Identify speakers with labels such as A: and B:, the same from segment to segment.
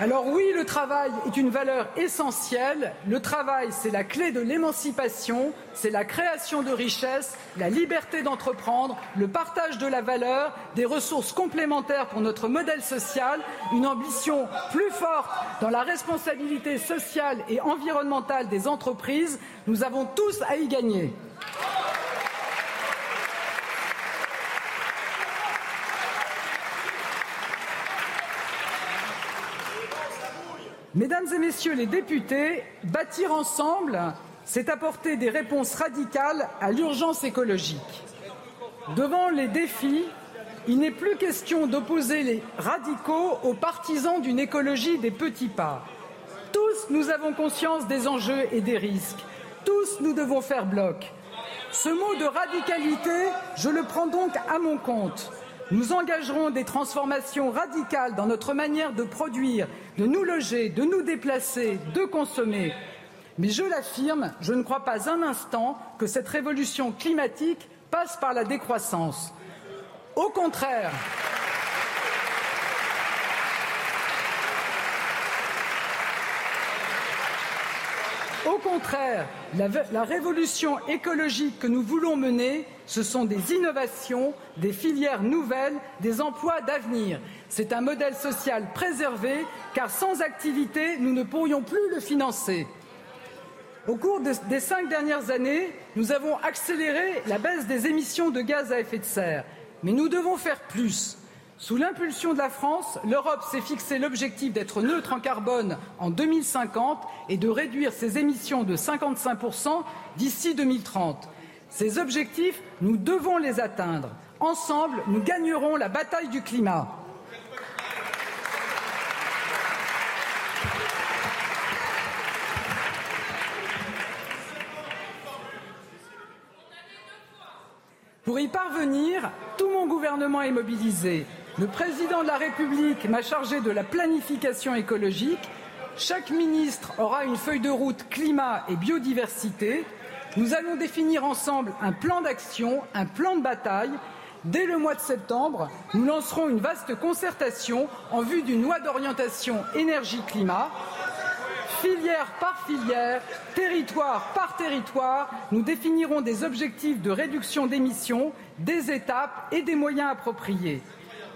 A: Alors oui, le travail est une valeur essentielle. Le travail, c'est la clé de l'émancipation, c'est la création de richesses, la liberté d'entreprendre, le partage de la valeur, des ressources complémentaires pour notre modèle social, une ambition plus forte dans la responsabilité sociale et environnementale des entreprises. Nous avons tous à y gagner. Mesdames et Messieurs les députés, bâtir ensemble, c'est apporter des réponses radicales à l'urgence écologique. Devant les défis, il n'est plus question d'opposer les radicaux aux partisans d'une écologie des petits pas. Tous, nous avons conscience des enjeux et des risques. Tous, nous devons faire bloc. Ce mot de radicalité, je le prends donc à mon compte. Nous engagerons des transformations radicales dans notre manière de produire, de nous loger, de nous déplacer, de consommer. Mais je l'affirme, je ne crois pas un instant que cette révolution climatique passe par la décroissance. Au contraire, Au contraire, la, la, révolution écologique que nous voulons mener, ce sont des innovations, des filières nouvelles, des emplois d'avenir. C'est un modèle social préservé, car sans activité, nous ne pourrions plus le financer. Au cours de, des cinq dernières années, nous avons accéléré la baisse des émissions de gaz à effet de serre. Mais nous devons faire plus. Sous l'impulsion de la France, l'Europe s'est fixé l'objectif d'être neutre en carbone en 2050 et de réduire ses émissions de 55% d'ici 2030. Ces objectifs, nous devons les atteindre. Ensemble, nous gagnerons la bataille du climat. Pour y parvenir, tout mon gouvernement est mobilisé. Le président de la République m'a chargé de la planification écologique. Chaque ministre aura une feuille de route climat et biodiversité. Nous allons définir ensemble un plan d'action, un plan de bataille. Dès le mois de septembre, nous lancerons une vaste concertation en vue d'une loi d'orientation énergie-climat. Filière par filière, territoire par territoire, nous définirons des objectifs de réduction d'émissions, des étapes et des moyens appropriés.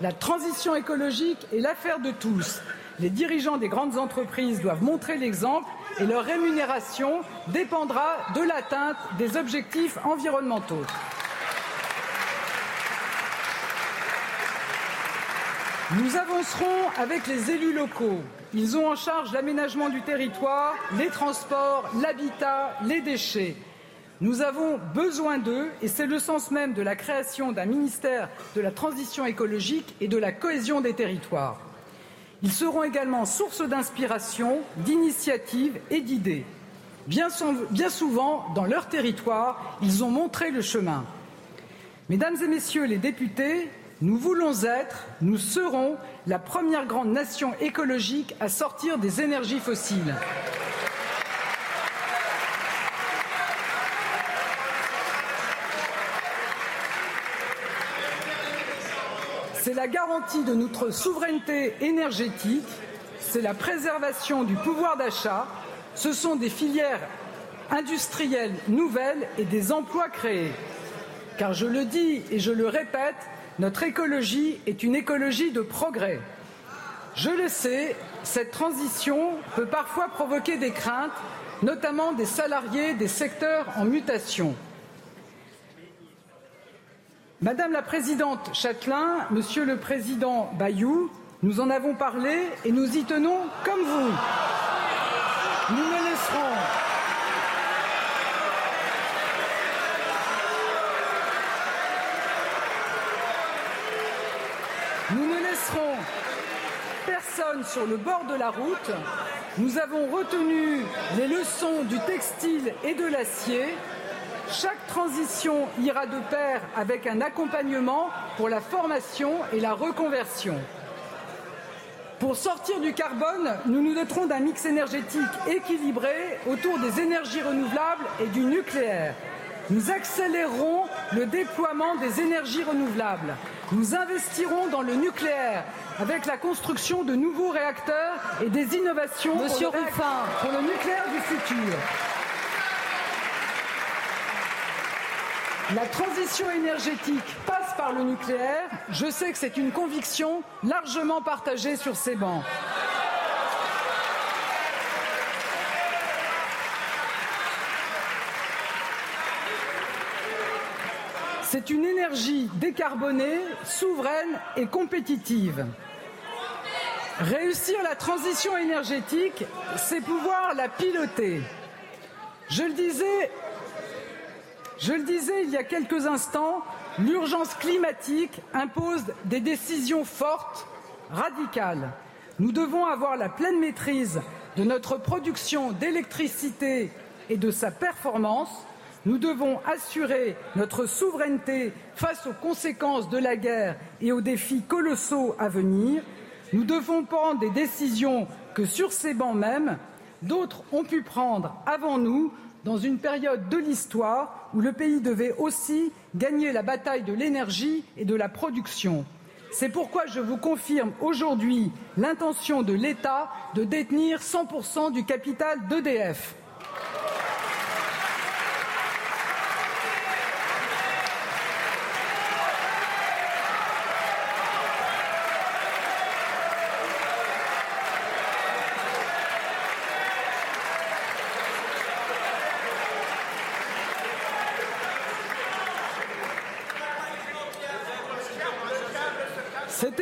A: La transition écologique est l'affaire de tous. Les dirigeants des grandes entreprises doivent montrer l'exemple et leur rémunération dépendra de l'atteinte des objectifs environnementaux. Nous avancerons avec les élus locaux. Ils ont en charge l'aménagement du territoire, les transports, l'habitat, les déchets. Nous avons besoin d'eux et c'est le sens même de la création d'un ministère de la transition écologique et de la cohésion des territoires. Ils seront également source d'inspiration, d'initiatives et d'idées. Bien, bien, souvent, dans leur territoire, ils ont montré le chemin. Mesdames et Messieurs les députés, nous voulons être, nous serons la première grande nation écologique à sortir des énergies fossiles. C'est la garantie de notre souveraineté énergétique, c'est la préservation du pouvoir d'achat, ce sont des filières industrielles nouvelles et des emplois créés. Car je le dis et je le répète, notre écologie est une écologie de progrès. Je le sais, cette transition peut parfois provoquer des craintes, notamment des salariés des secteurs en mutation. Madame la présidente Châtelain, Monsieur le président Bayou, nous en avons parlé et nous y tenons comme vous. Nous ne laisserons laisserons personne sur le bord de la route. Nous avons retenu les leçons du textile et de l'acier. Chaque transition ira de pair avec un accompagnement pour la formation et la reconversion. Pour sortir du carbone, nous nous doterons d'un mix énergétique équilibré autour des énergies renouvelables et du nucléaire. Nous accélérerons le déploiement des énergies renouvelables. Nous investirons dans le nucléaire avec la construction de nouveaux réacteurs et des innovations
B: Monsieur
A: pour, le
B: Ruffin.
A: pour le nucléaire du futur. La transition énergétique passe par le nucléaire. Je sais que c'est une conviction largement partagée sur ces bancs. C'est une énergie décarbonée, souveraine et compétitive. Réussir la transition énergétique, c'est pouvoir la piloter. Je le disais, je le disais il y a quelques instants, l'urgence climatique impose des décisions fortes, radicales. Nous devons avoir la pleine maîtrise de notre production d'électricité et de sa performance. Nous devons assurer notre souveraineté face aux conséquences de la guerre et aux défis colossaux à venir. Nous devons prendre des décisions que sur ces bancs même, d'autres ont pu prendre avant nous dans une période de l'histoire où le pays devait aussi gagner la bataille de l'énergie et de la production. C'est pourquoi je vous confirme aujourd'hui l'intention de l'État de détenir 100% du capital d'EDF. Cette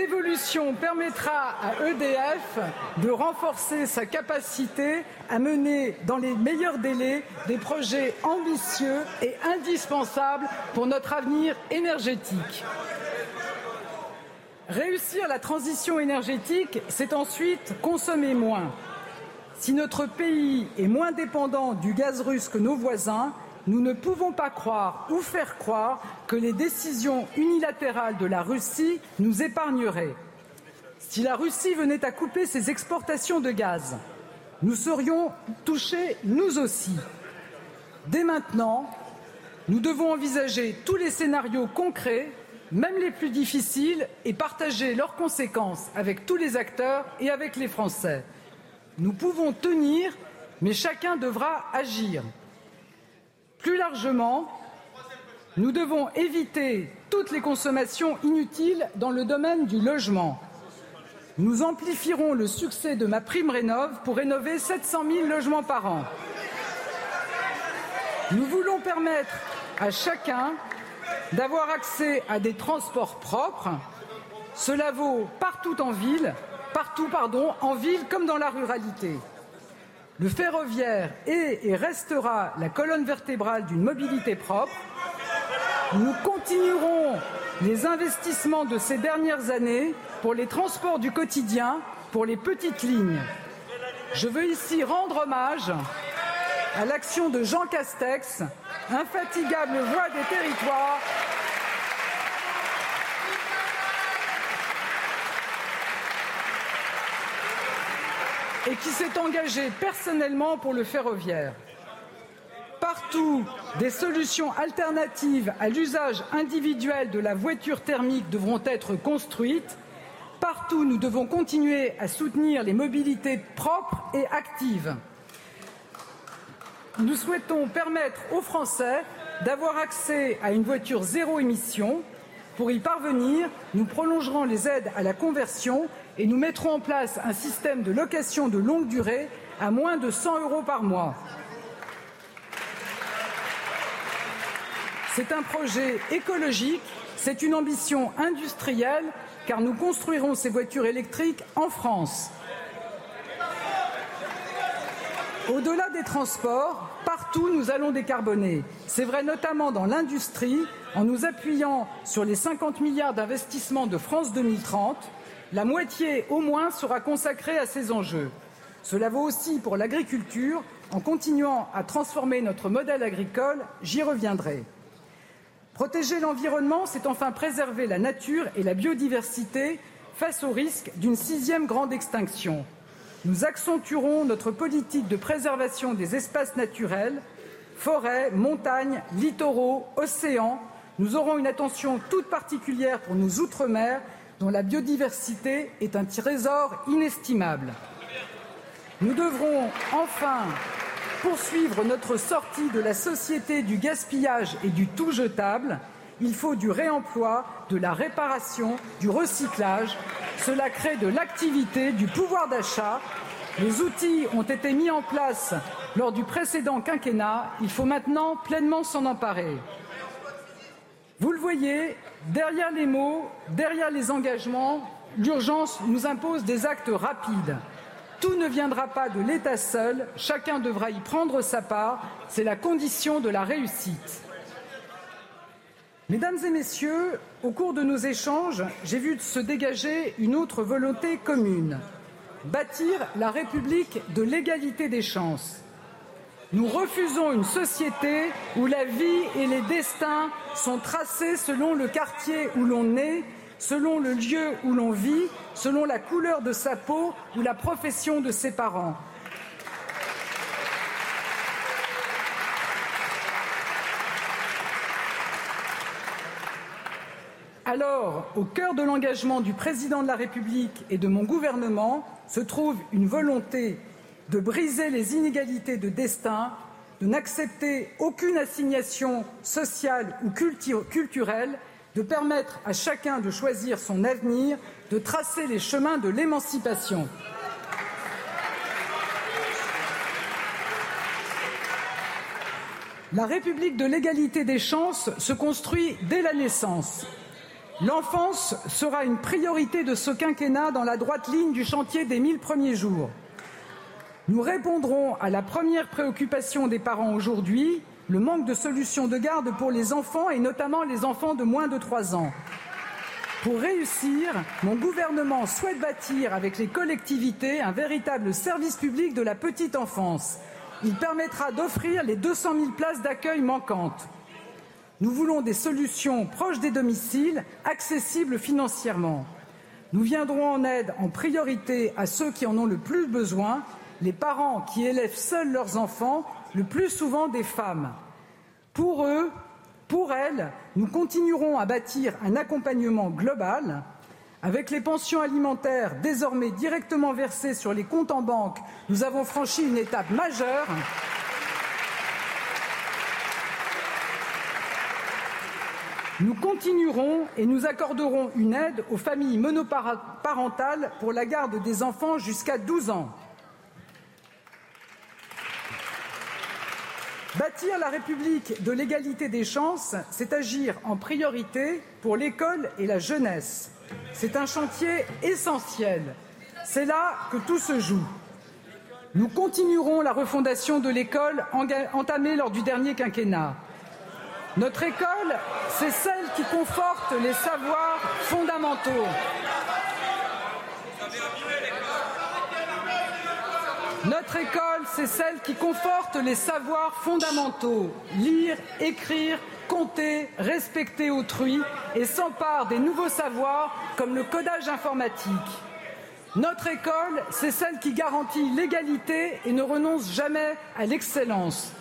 A: permettra à EDF de renforcer sa capacité à mener dans les meilleurs délais des projets ambitieux et indispensables pour notre avenir énergétique. Réussir la transition énergétique, c'est ensuite consommer moins. Si notre pays est moins dépendant du gaz russe que nos voisins, nous ne pouvons pas croire ou faire croire que les décisions unilatérales de la Russie nous épargneraient. Si la Russie venait à couper ses exportations de gaz, nous serions touchés nous aussi. Dès maintenant, nous devons envisager tous les scénarios concrets, même les plus difficiles, et partager leurs conséquences avec tous les acteurs et avec les Français. Nous pouvons tenir, mais chacun devra agir. Plus largement, nous devons éviter toutes les consommations inutiles dans le domaine du logement. Nous amplifierons le succès de ma prime rénov pour rénover 700 000 logements par an. Nous voulons permettre à chacun d'avoir accès à des transports propres. Cela vaut partout en ville, partout en ville comme dans la ruralité. Le ferroviaire est et restera la colonne vertébrale d'une mobilité propre. Nous continuerons les investissements de ces dernières années pour les transports du quotidien, pour les petites lignes. Je veux ici rendre hommage à l'action de Jean Castex, infatigable voix des territoires, et qui s'est engagé personnellement pour le ferroviaire. Partout, des solutions alternatives à l'usage individuel de la voiture thermique devront être construites. Partout, nous devons continuer à soutenir les mobilités propres et actives. Nous souhaitons permettre aux Français d'avoir accès à une voiture zéro émission. Pour y parvenir, nous prolongerons les aides à la conversion et nous mettrons en place un système de location de longue durée à moins de 100 euros par mois. C'est un projet écologique, c'est une ambition industrielle, car nous construirons ces voitures électriques en France. Au-delà des transports, partout nous allons décarboner. C'est vrai notamment dans l'industrie, en nous appuyant sur les 50 milliards d'investissements de France 2030. La moitié au moins sera consacrée à ces enjeux. Cela vaut aussi pour l'agriculture, en continuant à transformer notre modèle agricole. J'y reviendrai. Protéger l'environnement, c'est enfin préserver la nature et la biodiversité face au risque d'une sixième grande extinction. Nous accentuerons notre politique de préservation des espaces naturels, forêts, montagnes, littoraux, océans. Nous aurons une attention toute particulière pour nos outre-mer, dont la biodiversité est un trésor inestimable. Nous devrons enfin poursuivre notre sortie de la société du gaspillage et du tout jetable. Il faut du réemploi, de la réparation, du recyclage. Cela crée de l'activité, du pouvoir d'achat. Les outils ont été mis en place lors du précédent quinquennat. Il faut maintenant pleinement s'en emparer. Vous le voyez, derrière les mots, derrière les engagements, l'urgence nous impose des actes rapides. Tout ne viendra pas de l'État seul, chacun devra y prendre sa part, c'est la condition de la réussite. Mesdames et messieurs, au cours de nos échanges, j'ai vu se dégager une autre volonté commune bâtir la République de l'égalité des chances. Nous refusons une société où la vie et les destins sont tracés selon le quartier où l'on est, selon le lieu où l'on vit, selon la couleur de sa peau ou la profession de ses parents. Alors, au cœur de l'engagement du président de la République et de mon gouvernement se trouve une volonté de briser les inégalités de destin, de n'accepter aucune assignation sociale ou culturelle de permettre à chacun de choisir son avenir, de tracer les chemins de l'émancipation. La République de l'égalité des chances se construit dès la naissance. L'enfance sera une priorité de ce quinquennat dans la droite ligne du chantier des mille premiers jours. Nous répondrons à la première préoccupation des parents aujourd'hui le manque de solutions de garde pour les enfants et notamment les enfants de moins de trois ans. Pour réussir, mon gouvernement souhaite bâtir avec les collectivités un véritable service public de la petite enfance. Il permettra d'offrir les 200 000 places d'accueil manquantes. Nous voulons des solutions proches des domiciles, accessibles financièrement. Nous viendrons en aide en priorité à ceux qui en ont le plus besoin, les parents qui élèvent seuls leurs enfants le plus souvent des femmes. Pour eux, pour elles, nous continuerons à bâtir un accompagnement global. Avec les pensions alimentaires désormais directement versées sur les comptes en banque, nous avons franchi une étape majeure. Nous continuerons et nous accorderons une aide aux familles monoparentales pour la garde des enfants jusqu'à 12 ans. Bâtir la République de l'égalité des chances, c'est agir en priorité pour l'école et la jeunesse. C'est un chantier essentiel. C'est là que tout se joue. Nous continuerons la refondation de l'école entamée lors du dernier quinquennat. Notre école, c'est celle qui conforte les savoirs fondamentaux. Notre école, c'est celle qui conforte les savoirs fondamentaux lire, écrire, compter, respecter autrui et s'empare des nouveaux savoirs comme le codage informatique. Notre école, c'est celle qui garantit l'égalité et ne renonce jamais à l'excellence.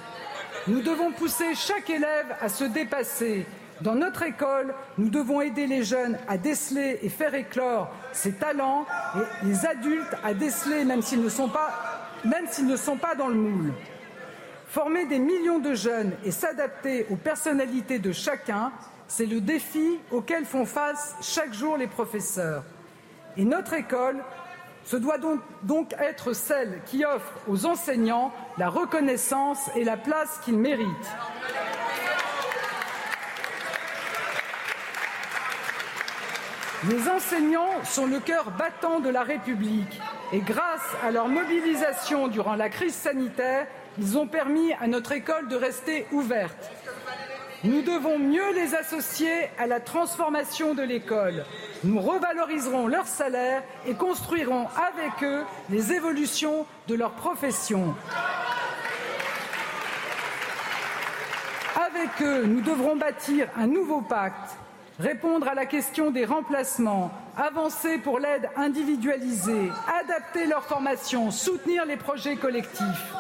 A: Nous devons pousser chaque élève à se dépasser. Dans notre école, nous devons aider les jeunes à déceler et faire éclore ses talents et les adultes à déceler, même s'ils ne sont pas même s'ils ne sont pas dans le moule. Former des millions de jeunes et s'adapter aux personnalités de chacun, c'est le défi auquel font face chaque jour les professeurs. Et notre école se doit donc être celle qui offre aux enseignants la reconnaissance et la place qu'ils méritent. Les enseignants sont le cœur battant de la République et grâce à leur mobilisation durant la crise sanitaire, ils ont permis à notre école de rester ouverte. Nous devons mieux les associer à la transformation de l'école. Nous revaloriserons leur salaire et construirons avec eux les évolutions de leur profession. Avec eux, nous devrons bâtir un nouveau pacte, répondre à la question des remplacements, avancer pour l'aide individualisée, adapter leur formation, soutenir les projets collectifs.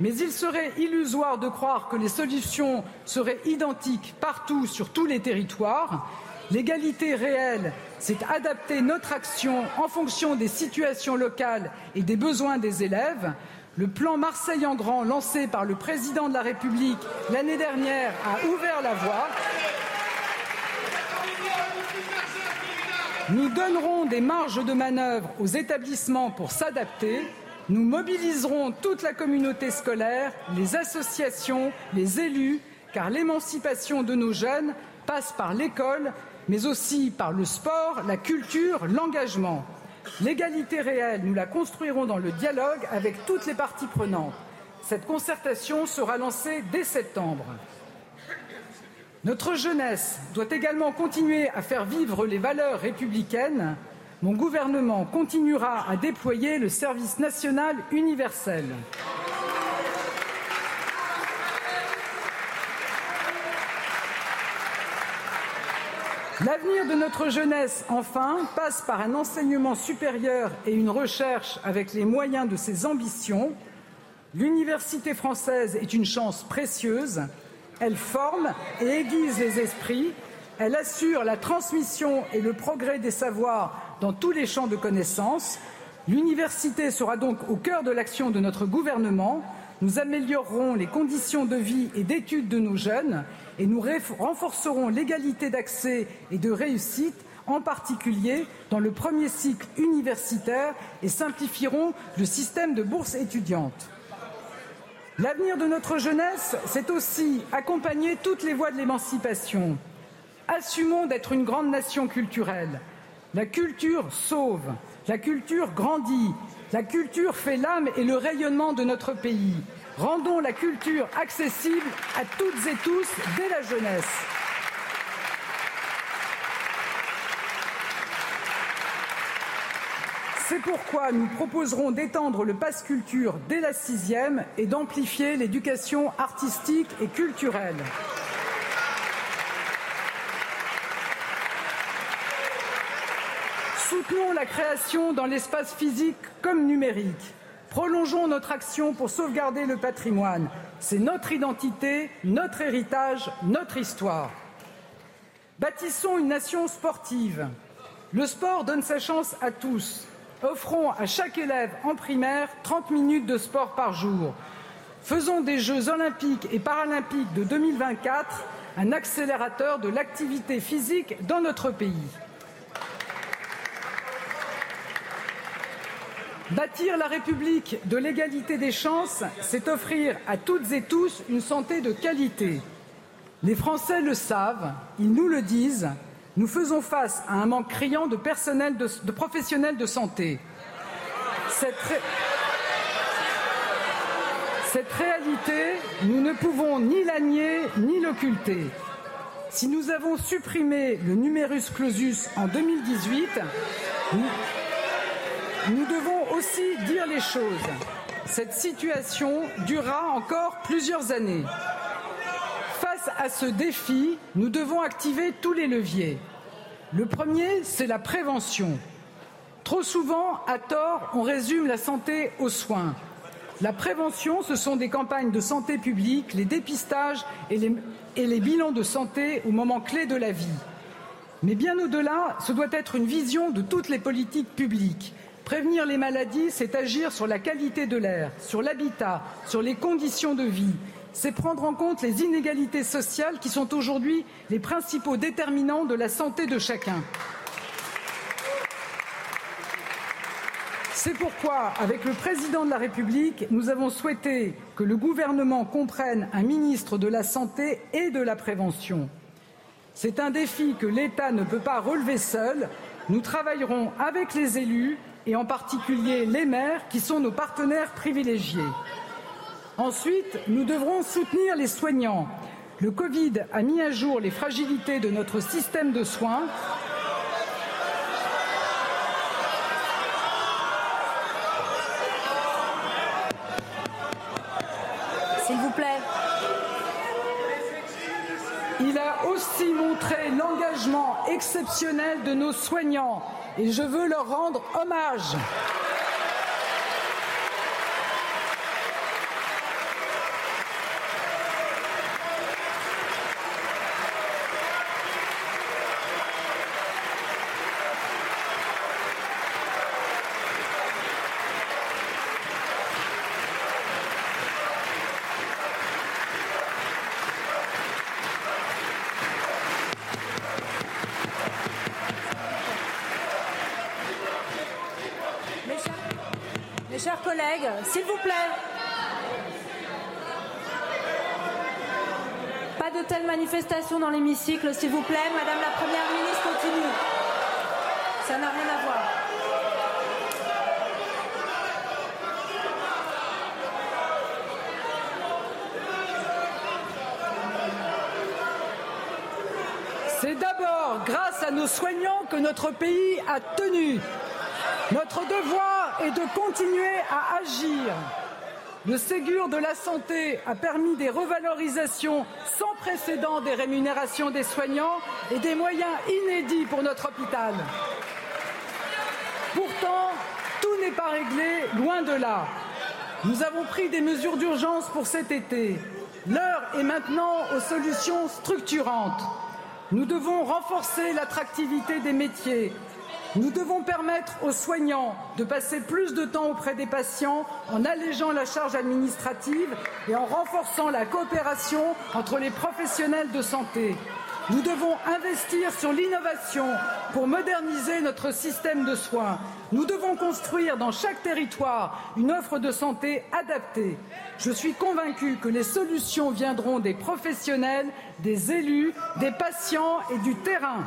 A: Mais il serait illusoire de croire que les solutions seraient identiques partout sur tous les territoires. L'égalité réelle, c'est adapter notre action en fonction des situations locales et des besoins des élèves. Le plan Marseille en grand lancé par le président de la République l'année dernière a ouvert la voie. Nous donnerons des marges de manœuvre aux établissements pour s'adapter. Nous mobiliserons toute la communauté scolaire, les associations, les élus, car l'émancipation de nos jeunes passe par l'école, mais aussi par le sport, la culture, l'engagement. L'égalité réelle, nous la construirons dans le dialogue avec toutes les parties prenantes. Cette concertation sera lancée dès septembre. Notre jeunesse doit également continuer à faire vivre les valeurs républicaines mon gouvernement continuera à déployer le service national universel. L'avenir de notre jeunesse, enfin, passe par un enseignement supérieur et une recherche avec les moyens de ses ambitions. L'université française est une chance précieuse. Elle forme et aiguise les esprits. Elle assure la transmission et le progrès des savoirs dans tous les champs de connaissances. L'université sera donc au cœur de l'action de notre gouvernement. Nous améliorerons les conditions de vie et d'études de nos jeunes et nous renforcerons l'égalité d'accès et de réussite, en particulier dans le premier cycle universitaire, et simplifierons le système de bourse étudiante. L'avenir de notre jeunesse, c'est aussi accompagner toutes les voies de l'émancipation. Assumons d'être une grande nation culturelle. La culture sauve, la culture grandit, la culture fait l'âme et le rayonnement de notre pays. Rendons la culture accessible à toutes et tous dès la jeunesse. C'est pourquoi nous proposerons d'étendre le pass culture dès la sixième et d'amplifier l'éducation artistique et culturelle. Soutenons la création dans l'espace physique comme numérique. Prolongeons notre action pour sauvegarder le patrimoine. C'est notre identité, notre héritage, notre histoire. Bâtissons une nation sportive. Le sport donne sa chance à tous. Offrons à chaque élève en primaire 30 minutes de sport par jour. Faisons des Jeux olympiques et paralympiques de 2024 un accélérateur de l'activité physique dans notre pays. Bâtir la République de l'égalité des chances, c'est offrir à toutes et tous une santé de qualité. Les Français le savent, ils nous le disent, nous faisons face à un manque criant de, personnel de, professionnels de santé. Cette réalité, nous ne pouvons ni la nier ni l'occulter. Si nous avons supprimé le numerus clausus en 2018, nous... Nous devons aussi dire les choses. Cette situation durera encore plusieurs années. Face à ce défi, nous devons activer tous les leviers. Le premier, c'est la prévention. Trop souvent, à tort, on résume la santé aux soins. La prévention, ce sont des campagnes de santé publique, les dépistages et les, et les bilans de santé au moment clé de la vie. Mais bien au-delà, ce doit être une vision de toutes les politiques publiques Prévenir les maladies, c'est agir sur la qualité de l'air, sur l'habitat, sur les conditions de vie. C'est prendre en compte les inégalités sociales qui sont aujourd'hui les principaux déterminants de la santé de chacun. C'est pourquoi, avec le président de la République, nous avons souhaité que le gouvernement comprenne un ministre de la Santé et de la prévention. C'est un défi que l'État ne peut pas relever seul. Nous travaillerons avec les élus, et en particulier les maires, qui sont nos partenaires privilégiés. Ensuite, nous devrons soutenir les soignants. Le Covid a mis à jour les fragilités de notre système de soins.
B: S'il vous plaît.
A: Il a aussi montré l'engagement exceptionnel de nos soignants et je veux leur rendre hommage.
B: Mes chers collègues, s'il vous plaît. Pas de telles manifestations dans l'hémicycle, s'il vous plaît. Madame la Première ministre continue. Ça n'a rien à voir.
A: C'est d'abord grâce à nos soignants que notre pays a tenu. Notre devoir est de continuer à agir. Le Ségur de la santé a permis des revalorisations sans précédent des rémunérations des soignants et des moyens inédits pour notre hôpital. Pourtant, tout n'est pas réglé, loin de là. Nous avons pris des mesures d'urgence pour cet été. L'heure est maintenant aux solutions structurantes. Nous devons renforcer l'attractivité des métiers. Nous devons permettre aux soignants de passer plus de temps auprès des patients en allégeant la charge administrative et en renforçant la coopération entre les professionnels de santé. Nous devons investir sur l'innovation pour moderniser notre système de soins. Nous devons construire dans chaque territoire une offre de santé adaptée. Je suis convaincue que les solutions viendront des professionnels, des élus, des patients et du terrain.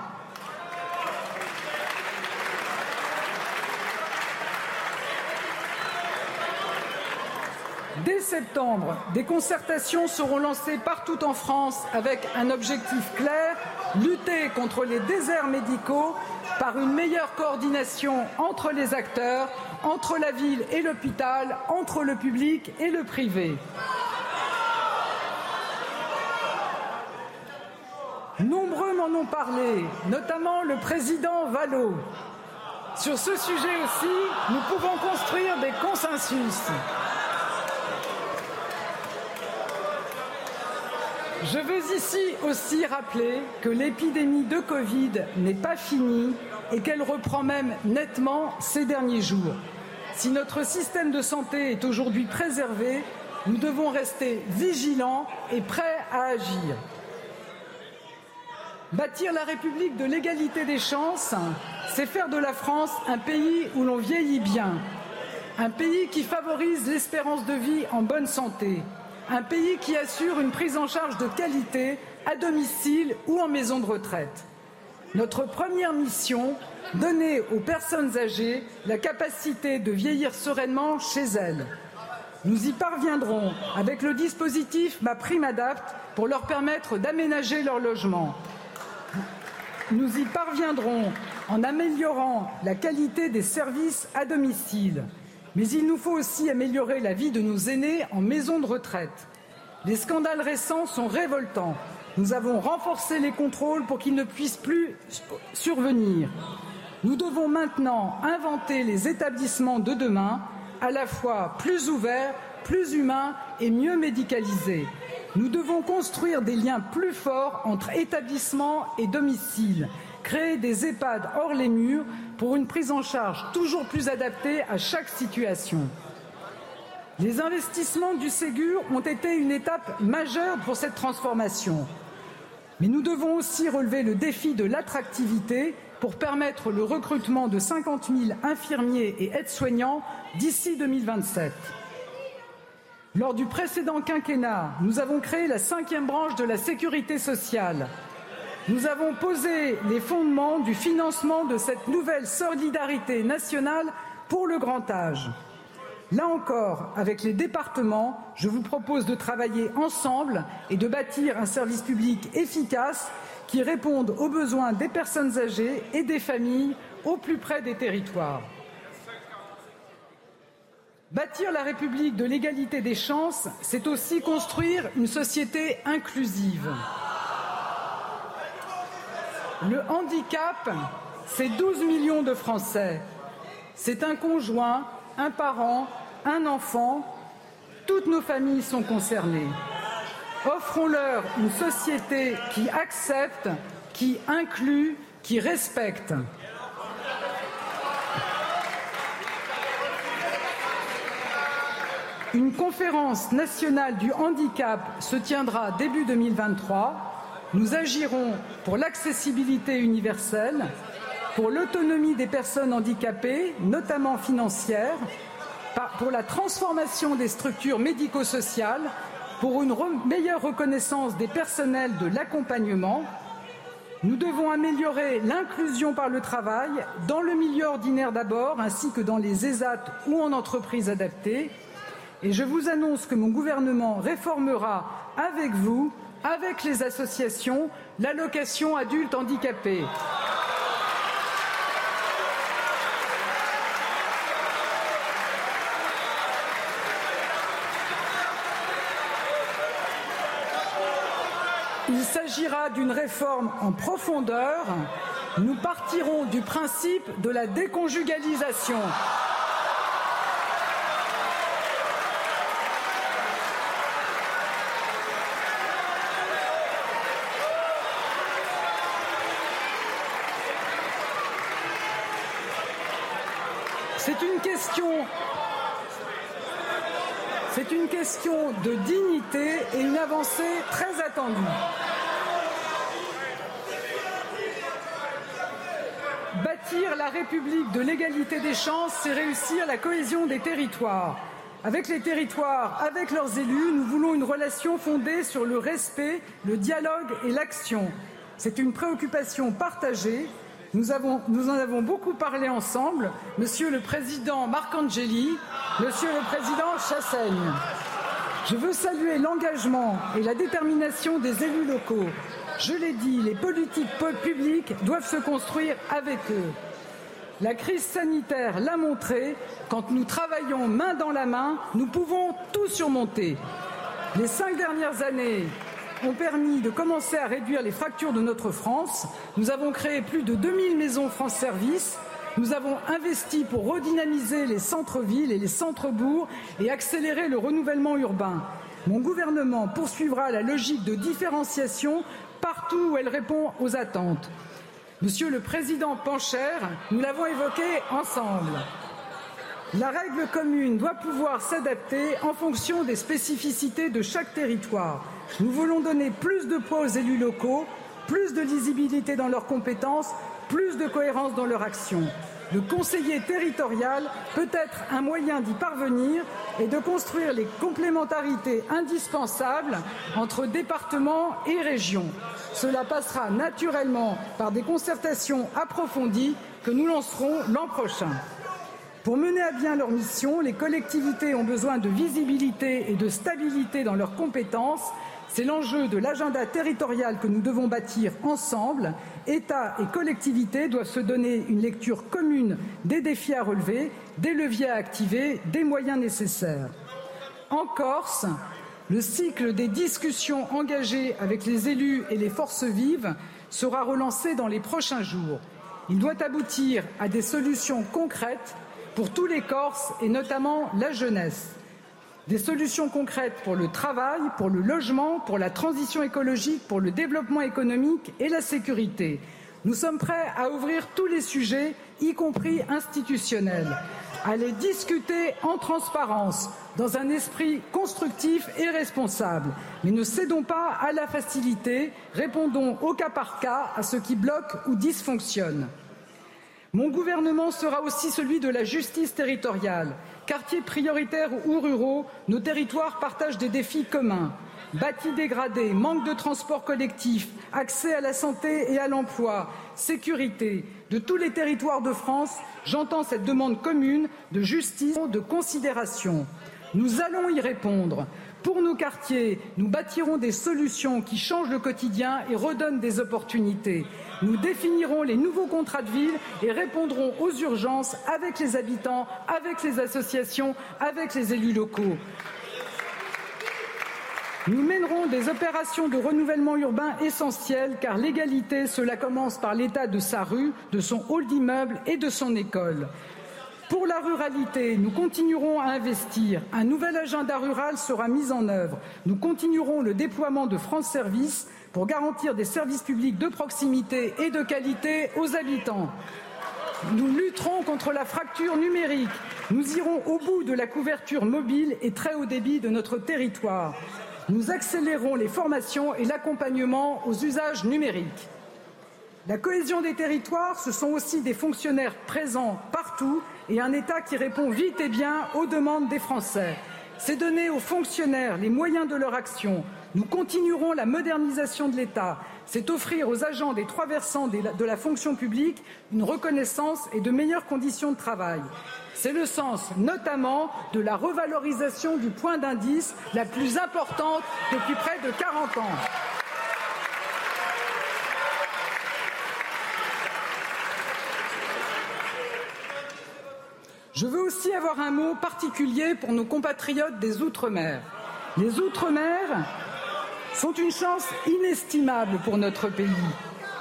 A: Dès septembre, des concertations seront lancées partout en France avec un objectif clair lutter contre les déserts médicaux par une meilleure coordination entre les acteurs, entre la ville et l'hôpital, entre le public et le privé. Nombreux m'en ont parlé, notamment le président Vallot. Sur ce sujet aussi, nous pouvons construire des consensus. Je veux ici aussi rappeler que l'épidémie de Covid n'est pas finie et qu'elle reprend même nettement ces derniers jours. Si notre système de santé est aujourd'hui préservé, nous devons rester vigilants et prêts à agir. Bâtir la République de l'égalité des chances, c'est faire de la France un pays où l'on vieillit bien, un pays qui favorise l'espérance de vie en bonne santé, un pays qui assure une prise en charge de qualité à domicile ou en maison de retraite. Notre première mission, donner aux personnes âgées la capacité de vieillir sereinement chez elles. Nous y parviendrons avec le dispositif Ma Prime Adapt pour leur permettre d'aménager leur logement. Nous y parviendrons en améliorant la qualité des services à domicile. Mais il nous faut aussi améliorer la vie de nos aînés en maison de retraite. Les scandales récents sont révoltants. Nous avons renforcé les contrôles pour qu'ils ne puissent plus survenir. Nous devons maintenant inventer les établissements de demain, à la fois plus ouverts, plus humains et mieux médicalisés. Nous devons construire des liens plus forts entre établissements et domicile, créer des EHPAD hors les murs pour une prise en charge toujours plus adaptée à chaque situation. Les investissements du Ségur ont été une étape majeure pour cette transformation. Mais nous devons aussi relever le défi de l'attractivité pour permettre le recrutement de 50 000 infirmiers et aides-soignants d'ici 2027. Lors du précédent quinquennat, nous avons créé la cinquième branche de la sécurité sociale. Nous avons posé les fondements du financement de cette nouvelle solidarité nationale pour le grand âge. Là encore, avec les départements, je vous propose de travailler ensemble et de bâtir un service public efficace qui réponde aux besoins des personnes âgées et des familles au plus près des territoires. Bâtir la République de l'égalité des chances, c'est aussi construire une société inclusive. Le handicap, c'est 12 millions de Français. C'est un conjoint, un parent, un enfant. Toutes nos familles sont concernées. Offrons-leur une société qui accepte, qui inclut, qui respecte. Une conférence nationale du handicap se tiendra début 2023. Nous agirons pour l'accessibilité universelle, pour l'autonomie des personnes handicapées, notamment financière, pour la transformation des structures médico-sociales, pour une meilleure reconnaissance des personnels de l'accompagnement. Nous devons améliorer l'inclusion par le travail, dans le milieu ordinaire d'abord, ainsi que dans les ESAT ou en entreprise adaptée et je vous annonce que mon gouvernement réformera avec vous, avec les associations, l'allocation adulte handicapé. Il s'agira d'une réforme en profondeur. Nous partirons du principe de la déconjugalisation. C'est une question. De dignité et une avancée très attendue. Bâtir la République de l'égalité des chances, c'est réussir la cohésion des territoires. Avec les territoires, avec leurs élus, nous voulons une relation fondée sur le respect, le dialogue et l'action. C'est une préoccupation partagée nous, en avons beaucoup parlé ensemble, Monsieur le Président Marcangeli, Monsieur le Président Chassaigne. Je veux saluer l'engagement et la détermination des élus locaux. Je l'ai dit, les politiques publiques doivent se construire avec eux. La crise sanitaire l'a montré, quand nous travaillons main dans la main, nous pouvons tout surmonter. Les cinq dernières années, ont permis de commencer à réduire les fractures de notre France. Nous avons créé plus de 2000 maisons France Service. Nous avons investi pour redynamiser les centres-villes et les centres-bourgs et accélérer le renouvellement urbain. Mon gouvernement poursuivra la logique de différenciation partout où elle répond aux attentes. Monsieur le Président Pancher, nous l'avons évoqué ensemble. La règle commune doit pouvoir s'adapter en fonction des spécificités de chaque territoire. Nous voulons donner plus de poids aux élus locaux, plus de lisibilité dans leurs compétences, plus de cohérence dans leur action. Le conseiller territorial peut être un moyen d'y parvenir et de construire les complémentarités indispensables entre départements et régions. Cela passera naturellement par des concertations approfondies que nous lancerons l'an prochain. Pour mener à bien leur mission, les collectivités ont besoin de visibilité et de stabilité dans leurs compétences. C'est l'enjeu de l'agenda territorial que nous devons bâtir ensemble. État et collectivités doivent se donner une lecture commune des défis à relever, des leviers à activer, des moyens nécessaires. En Corse, le cycle des discussions engagées avec les élus et les forces vives sera relancé dans les prochains jours. Il doit aboutir à des solutions concrètes pour tous les Corses et notamment la jeunesse. Des solutions concrètes pour le travail, pour le logement, pour la transition écologique, pour le développement économique et la sécurité. Nous sommes prêts à ouvrir tous les sujets, y compris institutionnels, à les discuter en transparence, dans un esprit constructif et responsable. Mais ne cédons pas à la facilité, répondons au cas par cas à ce qui bloque ou dysfonctionne. Mon gouvernement sera aussi celui de la justice territoriale. Quartiers prioritaires ou ruraux, nos territoires partagent des défis communs. bâtis dégradés, manque de transport collectif, accès à la santé et à l'emploi, sécurité. De tous les territoires de France, j'entends cette demande commune de justice, de considération. Nous allons y répondre. Pour nos quartiers, nous bâtirons des solutions qui changent le quotidien et redonnent des opportunités. Nous définirons les nouveaux contrats de ville et répondrons aux urgences avec les habitants, avec les associations, avec les élus locaux. Nous mènerons des opérations de renouvellement urbain essentielles car l'égalité, cela commence par l'état de sa rue, de son hall d'immeuble et de son école. Pour la ruralité, nous continuerons à investir. Un nouvel agenda rural sera mis en œuvre. Nous continuerons le déploiement de France Service pour garantir des services publics de proximité et de qualité aux habitants. Nous lutterons contre la fracture numérique. Nous irons au bout de la couverture mobile et très haut débit de notre territoire. Nous accélérons les formations et l'accompagnement aux usages numériques. La cohésion des territoires, ce sont aussi des fonctionnaires présents partout et un État qui répond vite et bien aux demandes des Français. C'est donner aux fonctionnaires les moyens de leur action. Nous continuerons la modernisation de l'État. C'est offrir aux agents des trois versants de la fonction publique une reconnaissance et de meilleures conditions de travail. C'est le sens notamment de la revalorisation du point d'indice la plus importante depuis près de 40 ans. Je veux aussi avoir un mot particulier pour nos compatriotes des Outre-mer. Les Outre-mer sont une chance inestimable pour notre pays.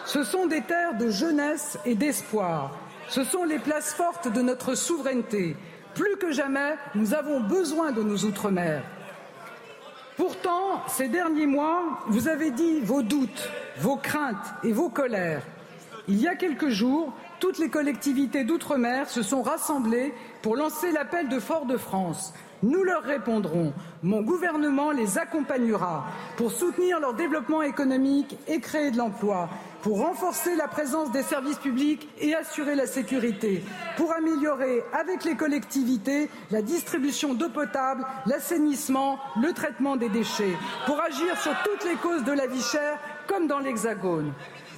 A: Ce sont des terres de jeunesse et d'espoir. Ce sont les places fortes de notre souveraineté. Plus que jamais, nous avons besoin de nos Outre-mer. Pourtant, ces derniers mois, vous avez dit vos doutes, vos craintes et vos colères. Il y a quelques jours, toutes les collectivités d'outre-mer se sont rassemblées pour lancer l'appel de Fort-de-France. Nous leur répondrons. Mon gouvernement les accompagnera pour soutenir leur développement économique et créer de l'emploi, pour renforcer la présence des services publics et assurer la sécurité, pour améliorer avec les collectivités la distribution d'eau potable, l'assainissement, le traitement des déchets, pour agir sur toutes les causes de la vie chère comme dans l'Hexagone.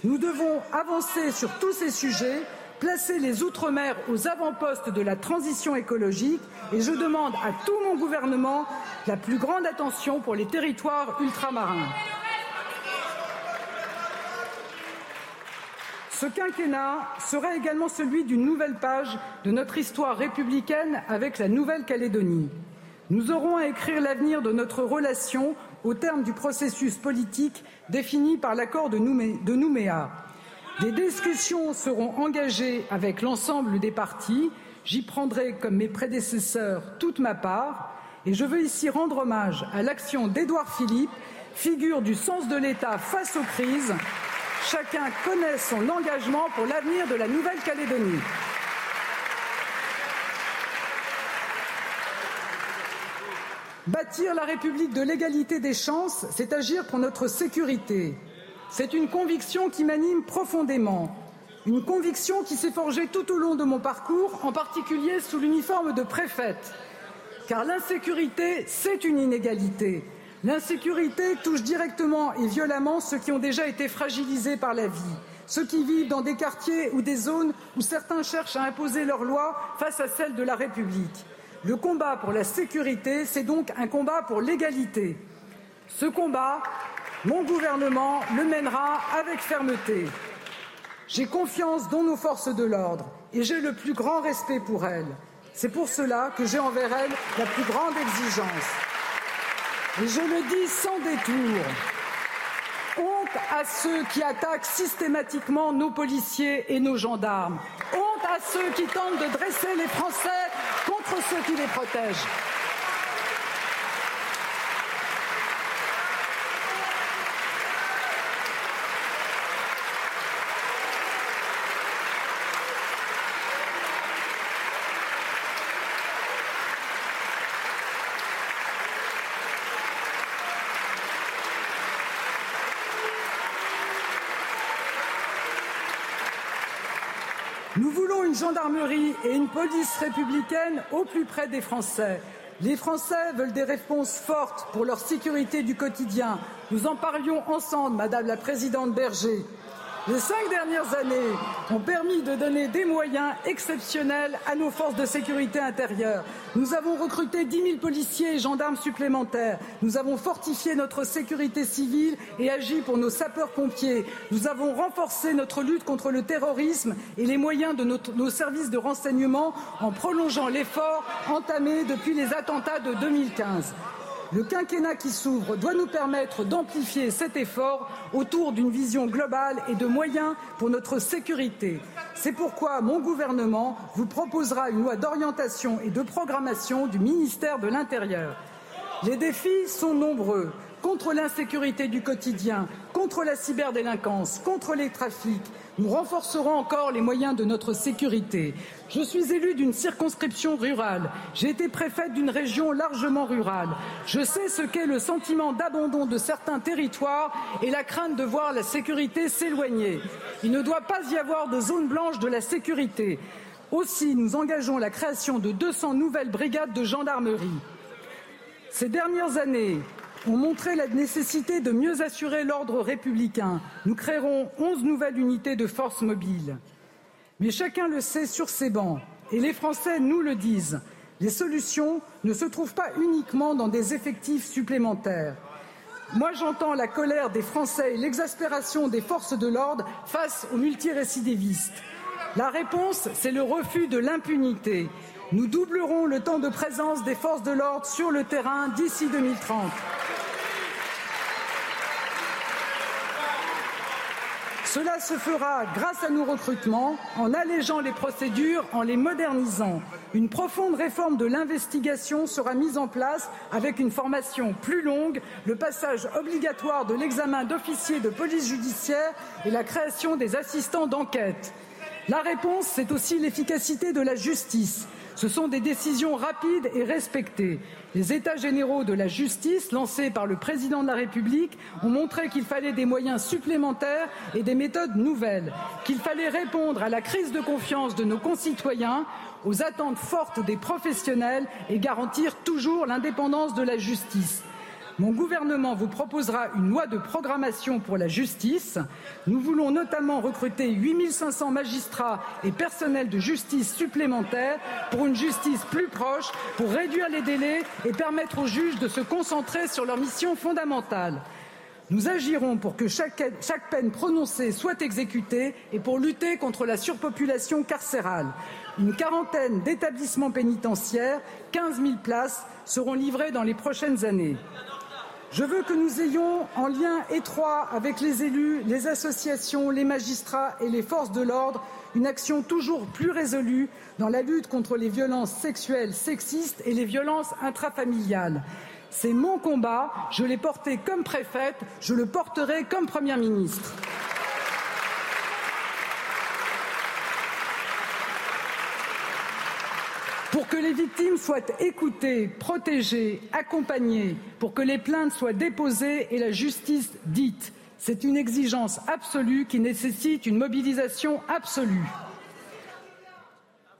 A: Nous devons avancer sur tous ces sujets, placer les Outre-mer aux avant-postes de la transition écologique et je demande à tout mon gouvernement la plus grande attention pour les territoires ultramarins. Ce quinquennat sera également celui d'une nouvelle page de notre histoire républicaine avec la Nouvelle-Calédonie. Nous aurons à écrire l'avenir de notre relation au terme du processus politique défini par l'accord de Nouméa. Des discussions seront engagées avec l'ensemble des partis. J'y prendrai, comme mes prédécesseurs, toute ma part. Et je veux ici rendre hommage à l'action d'Édouard Philippe, figure du sens de l'État face aux crises. Chacun connaît son engagement pour l'avenir de la Nouvelle-Calédonie. Bâtir la République de l'égalité des chances, c'est agir pour notre sécurité. C'est une conviction qui m'anime profondément, une conviction qui s'est forgée tout au long de mon parcours, en particulier sous l'uniforme de préfète. Car l'insécurité, c'est une inégalité. L'insécurité touche directement et violemment ceux qui ont déjà été fragilisés par la vie, ceux qui vivent dans des quartiers ou des zones où certains cherchent à imposer leurs lois face à celles de la République. Le combat pour la sécurité, c'est donc un combat pour l'égalité. Ce combat, mon gouvernement le mènera avec fermeté. J'ai confiance dans nos forces de l'ordre et j'ai le plus grand respect pour elles. C'est pour cela que j'ai envers elles la plus grande exigence. Et je le dis sans détour. Honte à ceux qui attaquent systématiquement nos policiers et nos gendarmes. Honte à ceux qui tentent de dresser les Français contre ceux qui les protègent. Nous voulons une gendarmerie et une police républicaine au plus près des Français. Les Français veulent des réponses fortes pour leur sécurité du quotidien. Nous en parlions ensemble, Madame la Présidente Berger. Les cinq dernières années ont permis de donner des moyens exceptionnels à nos forces de sécurité intérieure. Nous avons recruté 10 000 policiers et gendarmes supplémentaires. Nous avons fortifié notre sécurité civile et agi pour nos sapeurs-pompiers. Nous avons renforcé notre lutte contre le terrorisme et les moyens de nos services de renseignement en prolongeant l'effort entamé depuis les attentats de 2015. Le quinquennat qui s'ouvre doit nous permettre d'amplifier cet effort autour d'une vision globale et de moyens pour notre sécurité. C'est pourquoi mon gouvernement vous proposera une loi d'orientation et de programmation du ministère de l'Intérieur. Les défis sont nombreux contre l'insécurité du quotidien, contre la cyberdélinquance, contre les trafics. Nous renforcerons encore les moyens de notre sécurité. Je suis élu d'une circonscription rurale. J'ai été préfète d'une région largement rurale. Je sais ce qu'est le sentiment d'abandon de certains territoires et la crainte de voir la sécurité s'éloigner. Il ne doit pas y avoir de zone blanche de la sécurité. Aussi, nous engageons la création de 200 nouvelles brigades de gendarmerie. Ces dernières années, ont montré la nécessité de mieux assurer l'ordre républicain. Nous créerons 11 nouvelles unités de force mobile. Mais chacun le sait sur ces bancs, et les Français nous le disent, les solutions ne se trouvent pas uniquement dans des effectifs supplémentaires. Moi, j'entends la colère des Français et l'exaspération des forces de l'ordre face aux multirécidivistes. La réponse, c'est le refus de l'impunité. Nous doublerons le temps de présence des forces de l'ordre sur le terrain d'ici 2030. Cela se fera grâce à nos recrutements, en allégeant les procédures, en les modernisant. Une profonde réforme de l'investigation sera mise en place avec une formation plus longue, le passage obligatoire de l'examen d'officier de police judiciaire et la création des assistants d'enquête. La réponse, c'est aussi l'efficacité de la justice. Ce sont des décisions rapides et respectées. Les États généraux de la justice, lancés par le président de la République, ont montré qu'il fallait des moyens supplémentaires et des méthodes nouvelles, qu'il fallait répondre à la crise de confiance de nos concitoyens, aux attentes fortes des professionnels et garantir toujours l'indépendance de la justice. Mon gouvernement vous proposera une loi de programmation pour la justice. Nous voulons notamment recruter 8 500 magistrats et personnels de justice supplémentaires pour une justice plus proche, pour réduire les délais et permettre aux juges de se concentrer sur leur mission fondamentale. Nous agirons pour que chaque, chaque peine prononcée soit exécutée et pour lutter contre la surpopulation carcérale. Une quarantaine d'établissements pénitentiaires, 15 000 places, seront livrées dans les prochaines années. Je veux que nous ayons, en lien étroit avec les élus, les associations, les magistrats et les forces de l'ordre, une action toujours plus résolue dans la lutte contre les violences sexuelles, sexistes et les violences intrafamiliales. C'est mon combat, je l'ai porté comme préfète, je le porterai comme Première ministre. pour que les victimes soient écoutées, protégées, accompagnées, pour que les plaintes soient déposées et la justice dite. C'est une exigence absolue qui nécessite une mobilisation absolue.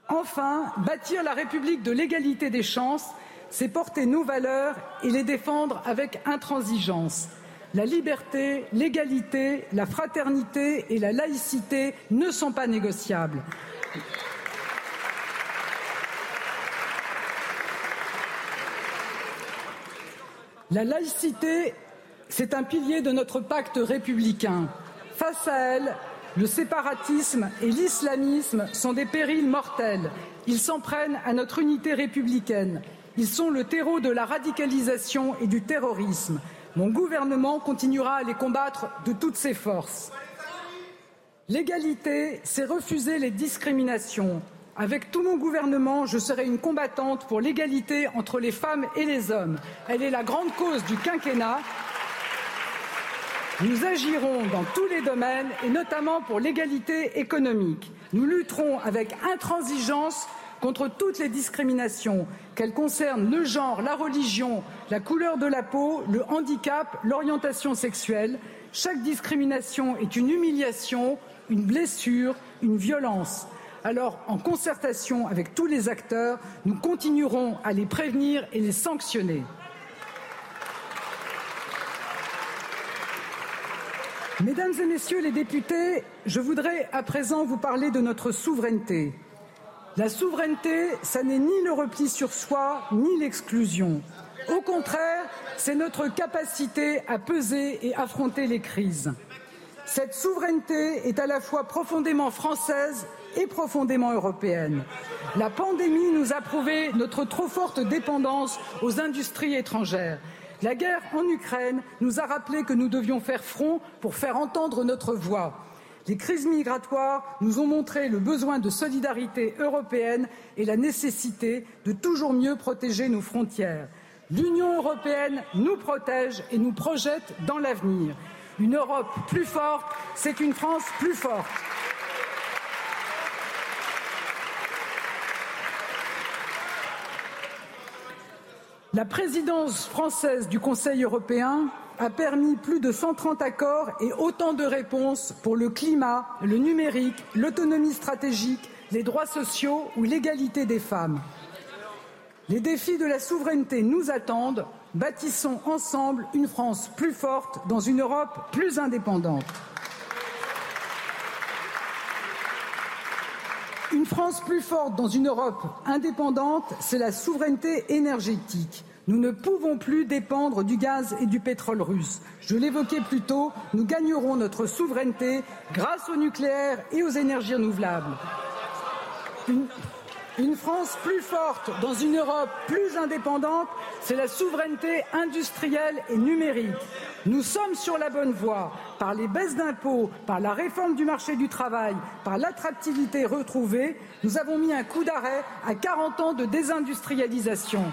A: Enfin, bâtir la République de l'égalité des chances, c'est porter nos valeurs et les défendre avec intransigeance. La liberté, l'égalité, la fraternité et la laïcité ne sont pas négociables. La laïcité, c'est un pilier de notre pacte républicain. Face à elle, le séparatisme et l'islamisme sont des périls mortels. Ils s'en prennent à notre unité républicaine. Ils sont le terreau de la radicalisation et du terrorisme. Mon gouvernement continuera à les combattre de toutes ses forces. L'égalité, c'est refuser les discriminations, avec tout mon gouvernement, je serai une combattante pour l'égalité entre les femmes et les hommes. Elle est la grande cause du quinquennat. Nous agirons dans tous les domaines et notamment pour l'égalité économique. Nous lutterons avec intransigeance contre toutes les discriminations, qu'elles concernent le genre, la religion, la couleur de la peau, le handicap, l'orientation sexuelle. Chaque discrimination est une humiliation, une blessure, une violence. Alors, en concertation avec tous les acteurs, nous continuerons à les prévenir et les sanctionner. Mesdames et Messieurs les députés, je voudrais à présent vous parler de notre souveraineté. La souveraineté, ça n'est ni le repli sur soi, ni l'exclusion. Au contraire, c'est notre capacité à peser et affronter les crises. Cette souveraineté est à la fois profondément française et profondément européenne. La pandémie nous a prouvé notre trop forte dépendance aux industries étrangères. La guerre en Ukraine nous a rappelé que nous devions faire front pour faire entendre notre voix. Les crises migratoires nous ont montré le besoin de solidarité européenne et la nécessité de toujours mieux protéger nos frontières. L'Union européenne nous protège et nous projette dans l'avenir. Une Europe plus forte, c'est une France plus forte. La présidence française du Conseil européen a permis plus de 130 accords et autant de réponses pour le climat, le numérique, l'autonomie stratégique, les droits sociaux ou l'égalité des femmes. Les défis de la souveraineté nous attendent. Bâtissons ensemble une France plus forte dans une Europe plus indépendante. Une France plus forte dans une Europe indépendante, c'est la souveraineté énergétique. Nous ne pouvons plus dépendre du gaz et du pétrole russe. Je l'évoquais plus tôt, nous gagnerons notre souveraineté grâce au nucléaire et aux énergies renouvelables. Une France plus forte dans une Europe plus indépendante, c'est la souveraineté industrielle et numérique. Nous sommes sur la bonne voie par les baisses d'impôts, par la réforme du marché du travail, par l'attractivité retrouvée. Nous avons mis un coup d'arrêt à 40 ans de désindustrialisation.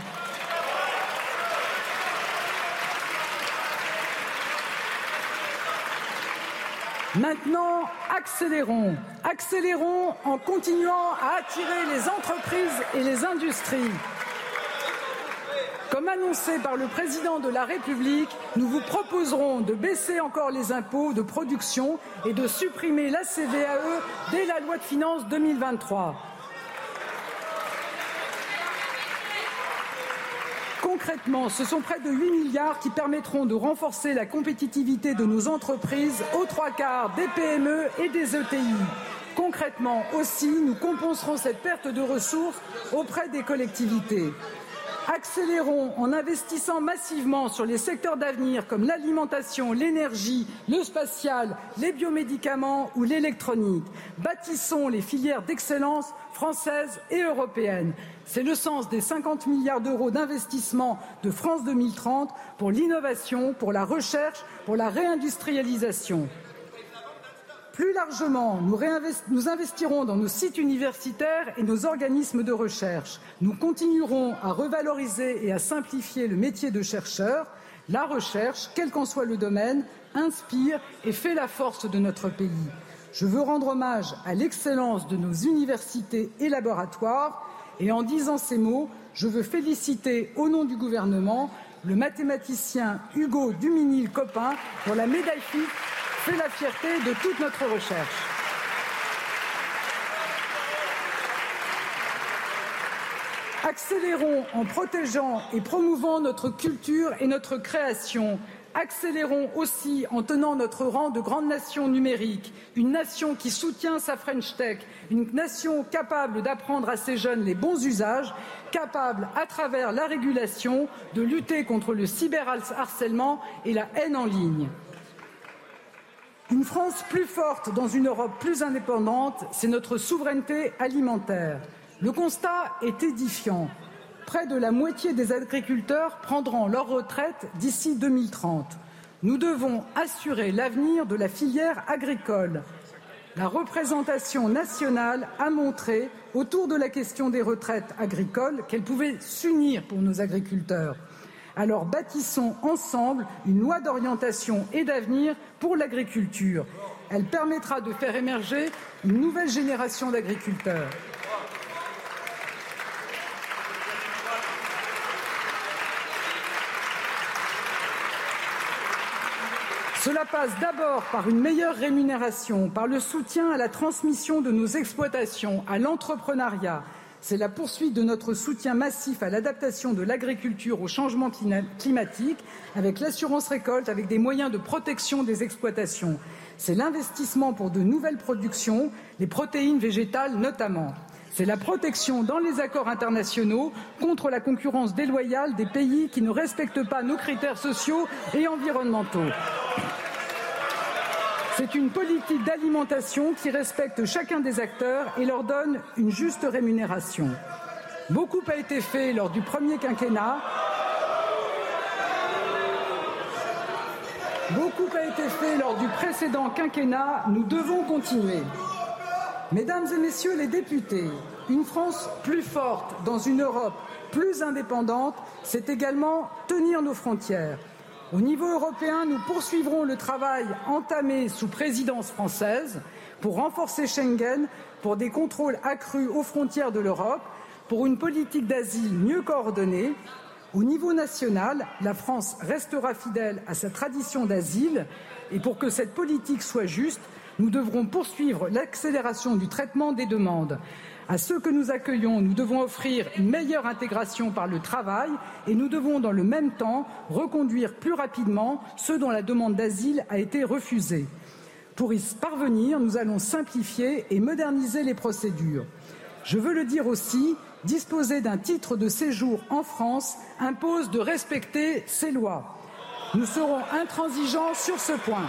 A: Maintenant, accélérons. En continuant à attirer les entreprises et les industries. Comme annoncé par le président de la République, nous vous proposerons de baisser encore les impôts de production et de supprimer la CVAE dès la loi de finances 2023. Concrètement, ce sont près de 8 milliards qui permettront de renforcer la compétitivité de nos entreprises aux trois quarts des PME et des ETI. Concrètement aussi, nous compenserons cette perte de ressources auprès des collectivités. Accélérons en investissant massivement sur les secteurs d'avenir comme l'alimentation, l'énergie, le spatial, les biomédicaments ou l'électronique. Bâtissons les filières d'excellence françaises et européennes. C'est le sens des 50 milliards d'euros d'investissement de France 2030 pour l'innovation, pour la recherche, pour la réindustrialisation. Plus largement, nous, investirons dans nos sites universitaires et nos organismes de recherche. Nous continuerons à revaloriser et à simplifier le métier de chercheur. La recherche, quel qu'en soit le domaine, inspire et fait la force de notre pays. Je veux rendre hommage à l'excellence de nos universités et laboratoires et en disant ces mots, je veux féliciter au nom du gouvernement le mathématicien Hugo Duminil-Copin pour la médaille FIC fait la fierté de toute notre recherche. Accélérons en protégeant et promouvant notre culture et notre création. Accélérons aussi en tenant notre rang de grande nation numérique, une nation qui soutient sa French Tech, une nation capable d'apprendre à ses jeunes les bons usages, capable, à travers la régulation, de lutter contre le cyberharcèlement et la haine en ligne. Une France plus forte dans une Europe plus indépendante, c'est notre souveraineté alimentaire. Le constat est édifiant. Près de la moitié des agriculteurs prendront leur retraite d'ici 2030. Nous devons assurer l'avenir de la filière agricole. La représentation nationale a montré, autour de la question des retraites agricoles, qu'elle pouvait s'unir pour nos agriculteurs. Alors bâtissons ensemble une loi d'orientation et d'avenir pour l'agriculture. Elle permettra de faire émerger une nouvelle génération d'agriculteurs. Cela passe d'abord par une meilleure rémunération, par le soutien à la transmission de nos exploitations, à l'entrepreneuriat. C'est la poursuite de notre soutien massif à l'adaptation de l'agriculture au changement climatique, avec l'assurance récolte, avec des moyens de protection des exploitations. C'est l'investissement pour de nouvelles productions, les protéines végétales notamment. C'est la protection dans les accords internationaux contre la concurrence déloyale des pays qui ne respectent pas nos critères sociaux et environnementaux. C'est une politique d'alimentation qui respecte chacun des acteurs et leur donne une juste rémunération. Beaucoup a été fait lors du premier quinquennat. Beaucoup a été fait lors du précédent quinquennat. Nous devons continuer. Mesdames et Messieurs les députés, une France plus forte dans une Europe plus indépendante, c'est également tenir nos frontières. Au niveau européen, nous poursuivrons le travail entamé sous présidence française pour renforcer Schengen, pour des contrôles accrus aux frontières de l'Europe, pour une politique d'asile mieux coordonnée. Au niveau national, la France restera fidèle à sa tradition d'asile et pour que cette politique soit juste, nous devrons poursuivre l'accélération du traitement des demandes. À ceux que nous accueillons, nous devons offrir une meilleure intégration par le travail et nous devons, dans le même temps, reconduire plus rapidement ceux dont la demande d'asile a été refusée. Pour y parvenir, nous allons simplifier et moderniser les procédures. Je veux le dire aussi, disposer d'un titre de séjour en France impose de respecter ces lois. Nous serons intransigeants sur ce point.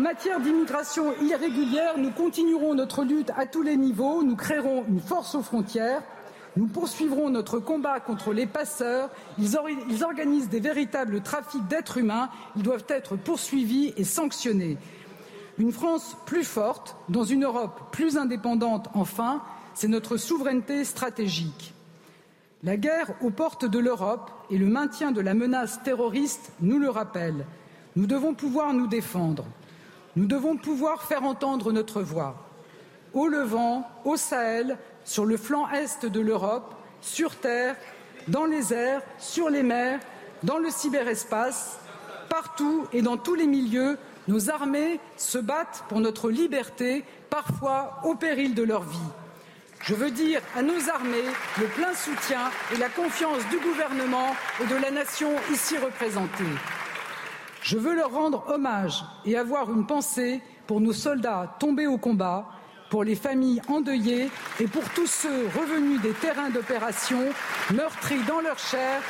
A: Matière d'immigration irrégulière, nous continuerons notre lutte à tous les niveaux. Nous créerons une force aux frontières. Nous poursuivrons notre combat contre les passeurs. Ils organisent des véritables trafics d'êtres humains. Ils doivent être poursuivis et sanctionnés. Une France plus forte, dans une Europe plus indépendante, enfin, c'est notre souveraineté stratégique. La guerre aux portes de l'Europe et le maintien de la menace terroriste nous le rappellent. Nous devons pouvoir nous défendre. Nous devons pouvoir faire entendre notre voix. Au Levant, au Sahel, sur le flanc est de l'Europe, sur terre, dans les airs, sur les mers, dans le cyberespace, partout et dans tous les milieux, nos armées se battent pour notre liberté, parfois au péril de leur vie. Je veux dire à nos armées le plein soutien et la confiance du gouvernement et de la nation ici représentée. Je veux leur rendre hommage et avoir une pensée pour nos soldats tombés au combat, pour les familles endeuillées et pour tous ceux revenus des terrains d'opération, meurtris dans leur chair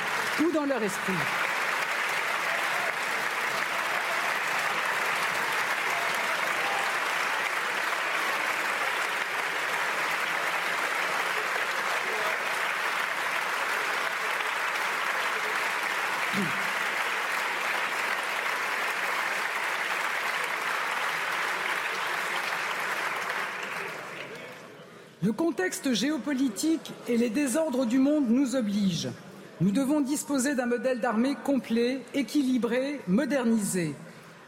A: ou dans leur esprit. Le contexte géopolitique et les désordres du monde nous obligent. Nous devons disposer d'un modèle d'armée complet, équilibré, modernisé,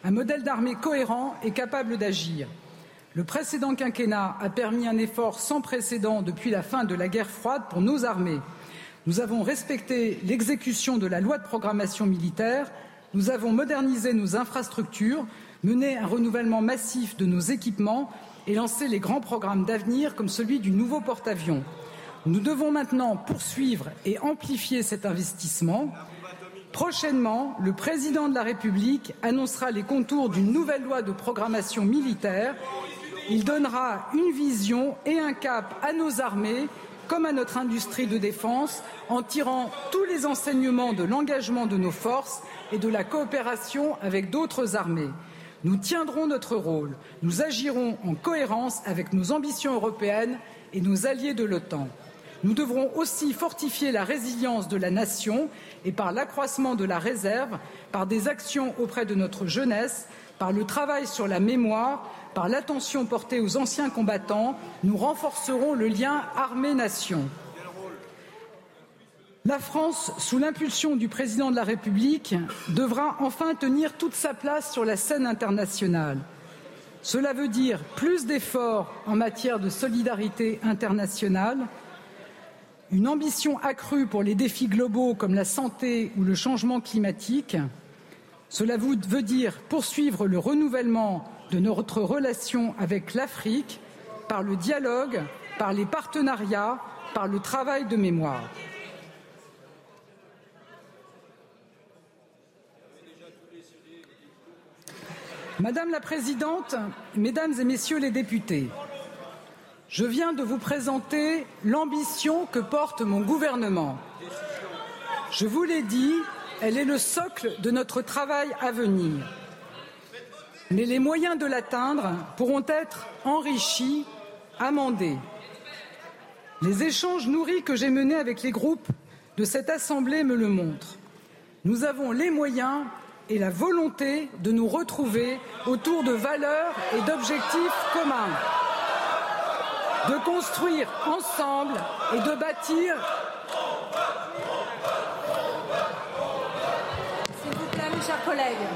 A: un modèle d'armée cohérent et capable d'agir. Le précédent quinquennat a permis un effort sans précédent depuis la fin de la guerre froide pour nos armées. Nous avons respecté l'exécution de la loi de programmation militaire, nous avons modernisé nos infrastructures, mené un renouvellement massif de nos équipements et lancer les grands programmes d'avenir comme celui du nouveau porte-avions. Nous devons maintenant poursuivre et amplifier cet investissement. Prochainement, le président de la République annoncera les contours d'une nouvelle loi de programmation militaire. Il donnera une vision et un cap à nos armées comme à notre industrie de défense en tirant tous les enseignements de l'engagement de nos forces et de la coopération avec d'autres armées. Nous tiendrons notre rôle. Nous agirons en cohérence avec nos ambitions européennes et nos alliés de l'OTAN. Nous devrons aussi fortifier la résilience de la nation et par l'accroissement de la réserve, par des actions auprès de notre jeunesse, par le travail sur la mémoire, par l'attention portée aux anciens combattants, nous renforcerons le lien armée-nation. La France, sous l'impulsion du président de la République, devra enfin tenir toute sa place sur la scène internationale. Cela veut dire plus d'efforts en matière de solidarité internationale, une ambition accrue pour les défis globaux comme la santé ou le changement climatique. Cela veut dire poursuivre le renouvellement de notre relation avec l'Afrique par le dialogue, par les partenariats, par le travail de mémoire. Madame la Présidente, Mesdames et Messieurs les députés, je viens de vous présenter l'ambition que porte mon gouvernement. Je vous l'ai dit, elle est le socle de notre travail à venir. Mais les moyens de l'atteindre pourront être enrichis, amendés. Les échanges nourris que j'ai menés avec les groupes de cette Assemblée me le montrent. Nous avons les moyens et la volonté de nous retrouver autour de valeurs et d'objectifs communs de construire ensemble et de bâtir.
B: S'il vous plaît, mes chers collègues.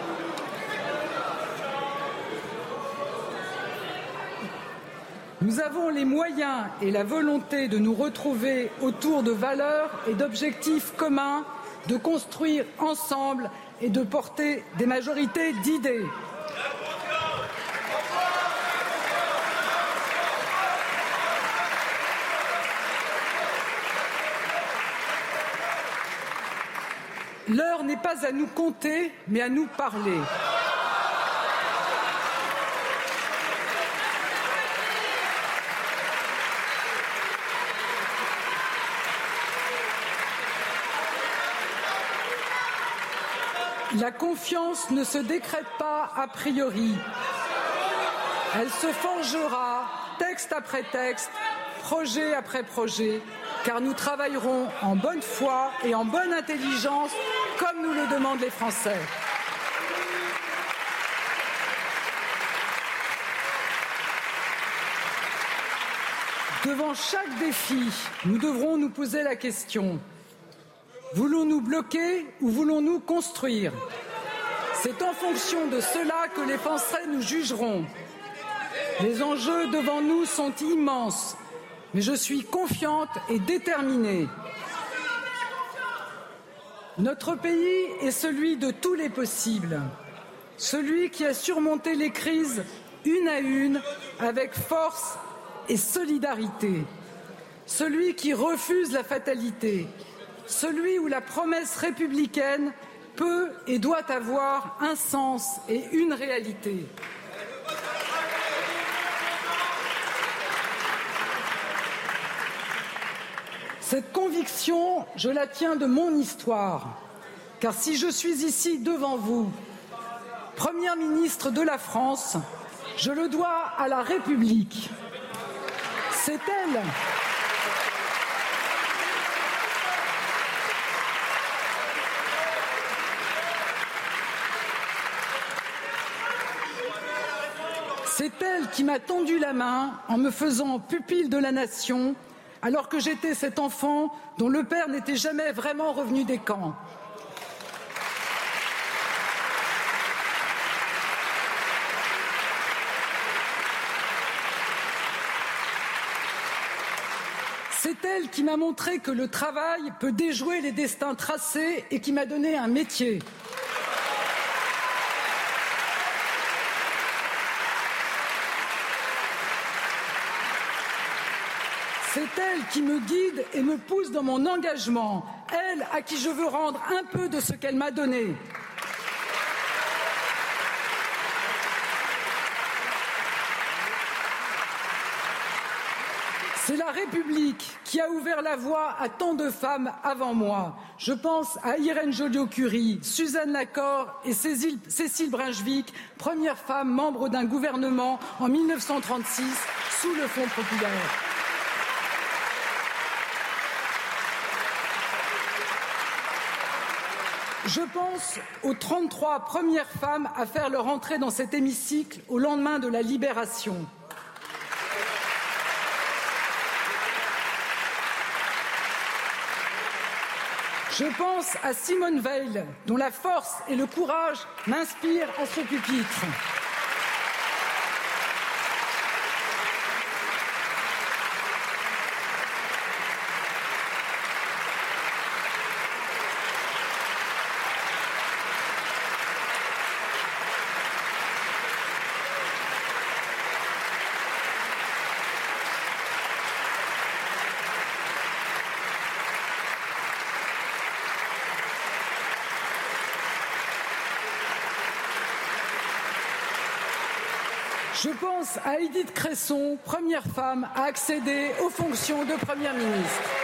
A: Nous avons les moyens et la volonté de nous retrouver autour de valeurs et d'objectifs communs, de construire ensemble et de porter des majorités d'idées. L'heure n'est pas à nous compter, mais à nous parler. La confiance ne se décrète pas a priori. Elle se forgera texte après texte, projet après projet, car nous travaillerons en bonne foi et en bonne intelligence, comme nous le demandent les Français. Devant chaque défi, nous devrons nous poser la question voulons-nous bloquer ou voulons-nous construire? C'est en fonction de cela que les Français nous jugeront. Les enjeux devant nous sont immenses mais je suis confiante et déterminée. Notre pays est celui de tous les possibles, celui qui a surmonté les crises une à une avec force et solidarité, celui qui refuse la fatalité, celui où la promesse républicaine peut et doit avoir un sens et une réalité. Cette conviction, je la tiens de mon histoire, car si je suis ici devant vous, Première ministre de la France, je le dois à la République. C'est elle. C'est elle qui m'a tendu la main en me faisant pupille de la nation alors que j'étais cet enfant dont le père n'était jamais vraiment revenu des camps. C'est elle qui m'a montré que le travail peut déjouer les destins tracés et qui m'a donné un métier. C'est elle qui me guide et me pousse dans mon engagement, elle à qui je veux rendre un peu de ce qu'elle m'a donné. C'est la République qui a ouvert la voie à tant de femmes avant moi. Je pense à Irène Joliot-Curie, Suzanne Lacor et Cécile, Brinjvic, première femme membre d'un gouvernement en 1936 sous le Front populaire. Je pense aux 33 premières femmes à faire leur entrée dans cet hémicycle au lendemain de la libération. Je pense à Simone Veil, dont la force et le courage m'inspirent à ce pupitre. Je pense à Edith Cresson, première femme à accéder aux fonctions de Première ministre.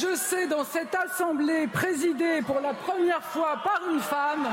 A: Je sais dans cette assemblée présidée pour la première fois par une femme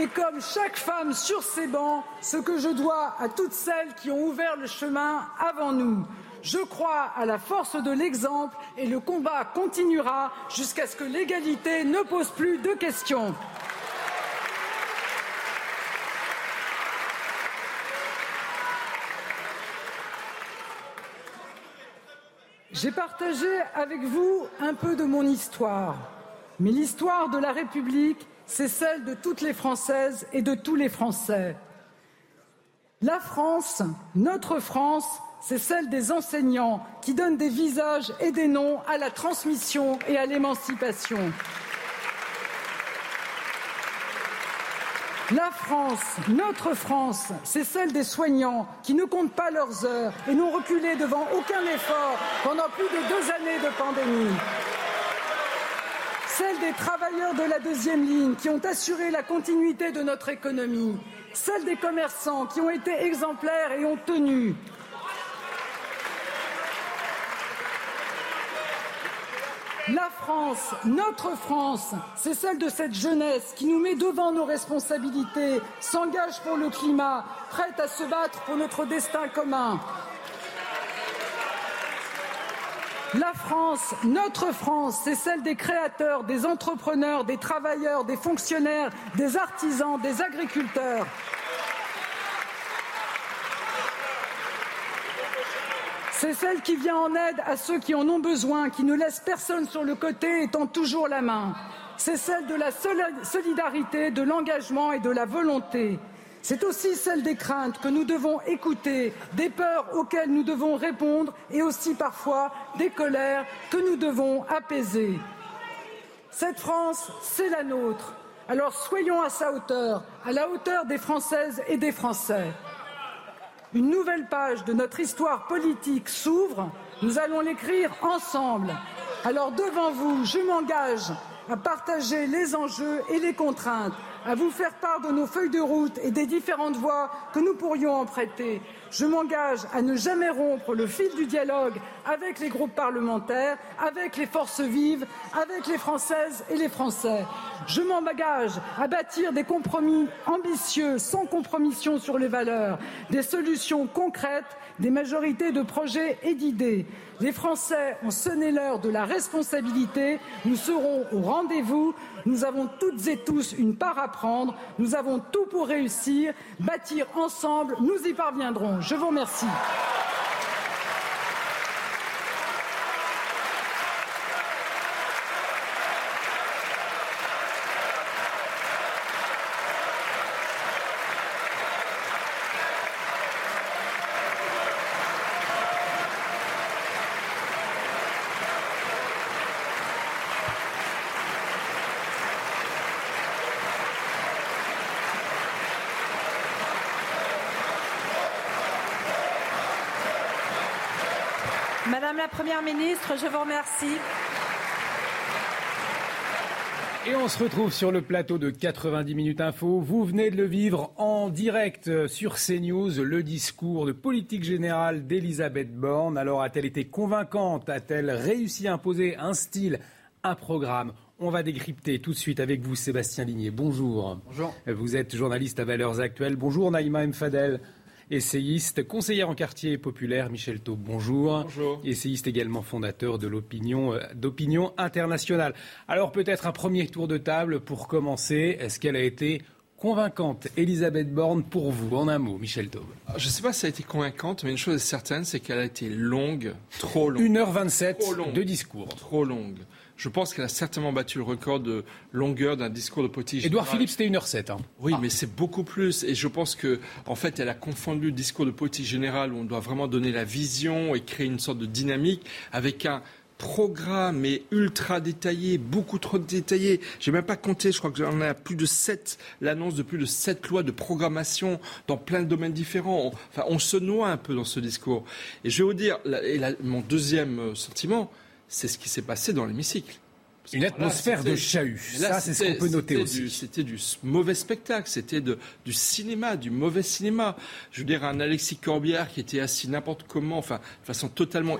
A: Et comme chaque femme sur ces bancs, ce que je dois à toutes celles qui ont ouvert le chemin avant nous. Je crois à la force de l'exemple et le combat continuera jusqu'à ce que l'égalité ne pose plus de questions. J'ai partagé avec vous un peu de mon histoire, mais l'histoire de la République, c'est celle de toutes les Françaises et de tous les Français. La France, notre France, c'est celle des enseignants qui donnent des visages et des noms à la transmission et à l'émancipation. La France, notre France, c'est celle des soignants qui ne comptent pas leurs heures et n'ont reculé devant aucun effort pendant plus de deux années de pandémie. Celle des travailleurs de la deuxième ligne qui ont assuré la continuité de notre économie. Celle des commerçants qui ont été exemplaires et ont tenu. La France, notre France, c'est celle de cette jeunesse qui nous met devant nos responsabilités, s'engage pour le climat, prête à se battre pour notre destin commun. La France, notre France, c'est celle des créateurs, des entrepreneurs, des travailleurs, des fonctionnaires, des artisans, des agriculteurs. C'est celle qui vient en aide à ceux qui en ont besoin, qui ne laisse personne sur le côté et tend toujours la main. C'est celle de la solidarité, de l'engagement et de la volonté. C'est aussi celle des craintes que nous devons écouter, des peurs auxquelles nous devons répondre et aussi parfois des colères que nous devons apaiser. Cette France, c'est la nôtre. Alors soyons à sa hauteur, à la hauteur des Françaises et des Français. Une nouvelle page de notre histoire politique s'ouvre. Nous allons l'écrire ensemble. Alors devant vous, je m'engage à partager les enjeux et les contraintes, à vous faire part de nos feuilles de route et des différentes voies que nous pourrions emprunter. Je m'engage à ne jamais rompre le fil du dialogue avec les groupes parlementaires, avec les forces vives, avec les Françaises et les Français. Je m'engage à bâtir des compromis ambitieux, sans compromission sur les valeurs, des solutions concrètes, des majorités de projets et d'idées. Les Français ont sonné l'heure de la responsabilité. Nous serons au rendez-vous. Nous avons toutes et tous une part à prendre. Nous avons tout pour réussir. Bâtir ensemble, nous y parviendrons. Je vous remercie.
B: Madame la Première ministre, je vous remercie.
C: Et on se retrouve sur le plateau de 90 minutes info. Vous venez de le vivre en direct sur CNews, le discours de politique générale d'Elisabeth Borne. Alors a-t-elle été convaincante? A-t-elle réussi à imposer un style, un programme? On va décrypter tout de suite avec vous, Sébastien Ligné. Bonjour.
D: Bonjour.
C: Vous êtes journaliste à Valeurs Actuelles. Bonjour, Naïma Mfadel essayiste, conseillère en quartier populaire, Michel Taub, bonjour.
D: Bonjour.
C: Essayiste également fondateur de l'opinion euh, d'opinion internationale. Alors peut-être un premier tour de table pour commencer. Est-ce qu'elle a été convaincante, Elisabeth Borne, pour vous, en un mot, Michel Taube
D: Je ne sais pas si ça a été convaincante, mais une chose est certaine, c'est qu'elle a été longue, trop longue.
C: 1h27 de discours.
D: Trop longue. Je pense qu'elle a certainement battu le record de longueur d'un discours de politique
C: Édouard Philippe, c'était 1h07. Hein.
D: Oui, mais c'est beaucoup plus. Et je pense que, en fait, elle a confondu le discours de politique générale où on doit vraiment donner la vision et créer une sorte de dynamique avec un programme est ultra détaillé, beaucoup trop détaillé. J'ai même pas compté, je crois que j'en ai plus de 7, l'annonce de plus de 7 lois de programmation dans plein de domaines différents. On, enfin, on se noie un peu dans ce discours. Et je vais vous dire, et mon deuxième euh, sentiment, c'est ce qui s'est passé dans l'hémicycle.
C: Une atmosphère de chahut. Ça, c'est ce qu'on peut noter aussi.
D: C'était du mauvais spectacle, c'était du cinéma, du mauvais cinéma. Je veux dire, un Alexis Corbière qui était assis n'importe comment, enfin, de façon totalement,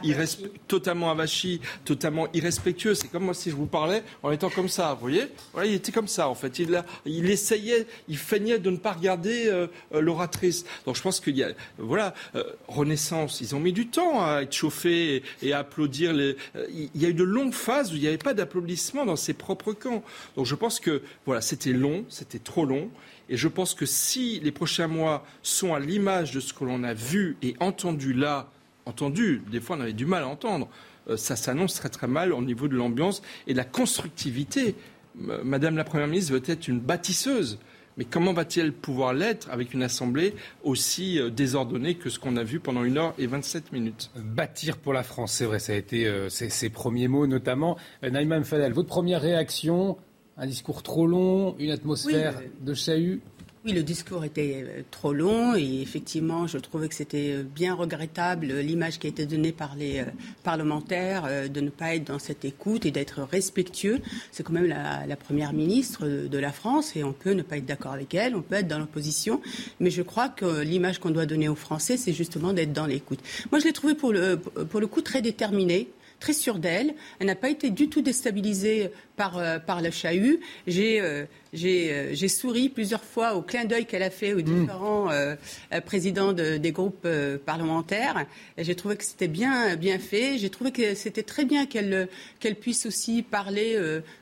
D: totalement avachie, totalement irrespectueux. C'est comme moi si je vous parlais en étant comme ça, vous voyez? Voilà, Il était comme ça, en fait. Il, il essayait, il feignait de ne pas regarder euh, euh, l'oratrice. Donc je pense qu'il y a, voilà, euh, Renaissance, ils ont mis du temps à être chauffés et, à applaudir. Les, il y a eu de longues phases où il n'y avait pas d'applaudissements dans ses propres camps. Donc je pense que voilà, c'était long, c'était trop long. Et je pense que si les prochains mois sont à l'image de ce que l'on a vu et entendu là, entendu, des fois on avait du mal à entendre, euh, ça s'annonce très très mal au niveau de l'ambiance et de la constructivité. Madame la Première ministre veut être une bâtisseuse. Mais comment va-t-elle pouvoir l'être avec une assemblée aussi euh, désordonnée que ce qu'on a vu pendant une heure et 27 minutes?
C: Bâtir pour la France, c'est vrai, ça a été euh, ses, premiers mots notamment. Euh, Naïma Mfadel, votre première réaction? Un discours trop long, une atmosphère de chahut?
E: Oui, le discours était euh, trop long et effectivement, je trouvais que c'était euh, bien regrettable euh, l'image qui a été donnée par les parlementaires de ne pas être dans cette écoute et d'être respectueux. C'est quand même la, première ministre de la France et on peut ne pas être d'accord avec elle, on peut être dans l'opposition, mais je crois que l'image qu'on doit donner aux Français, c'est justement d'être dans l'écoute. Moi, je l'ai trouvée pour le, pour le coup très déterminée très sûre d'elle. Elle n'a pas été du tout déstabilisée par, par le chahut. J'ai euh, j'ai souri plusieurs fois au clin d'œil qu'elle a fait aux mm. différents euh, euh, présidents des groupes parlementaires. J'ai trouvé que c'était bien, bien fait. J'ai trouvé que c'était très bien qu'elle qu'elle puisse aussi parler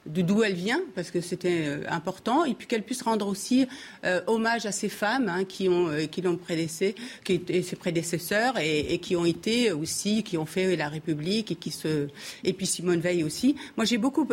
E: de d'où elle vient, parce que c'était important, et puis qu'elle puisse rendre aussi hommage à ces femmes hein, qui ont qui l'ont prédécé, qui étaient ses prédécesseurs et, et, qui ont été aussi, qui ont fait la République et qui se et puis Simone Veil aussi. Moi, j'ai beaucoup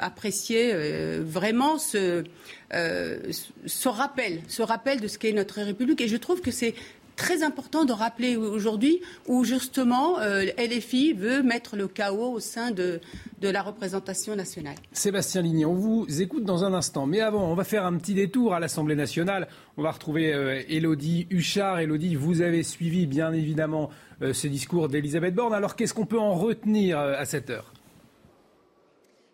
E: apprécié vraiment ce euh, ce rappel, ce rappel de ce qu'est notre République. Et je trouve que c'est très important de rappeler aujourd'hui où justement euh, LFI veut mettre le chaos au sein de, de la représentation nationale.
C: Sébastien Ligny, on vous écoute dans un instant. Mais avant, on va faire un petit détour à l'Assemblée nationale. On va retrouver euh, Elodie Huchard. Elodie, vous avez suivi bien évidemment ce discours d'Elisabeth Borne. Alors qu'est-ce qu'on peut en retenir à cette heure?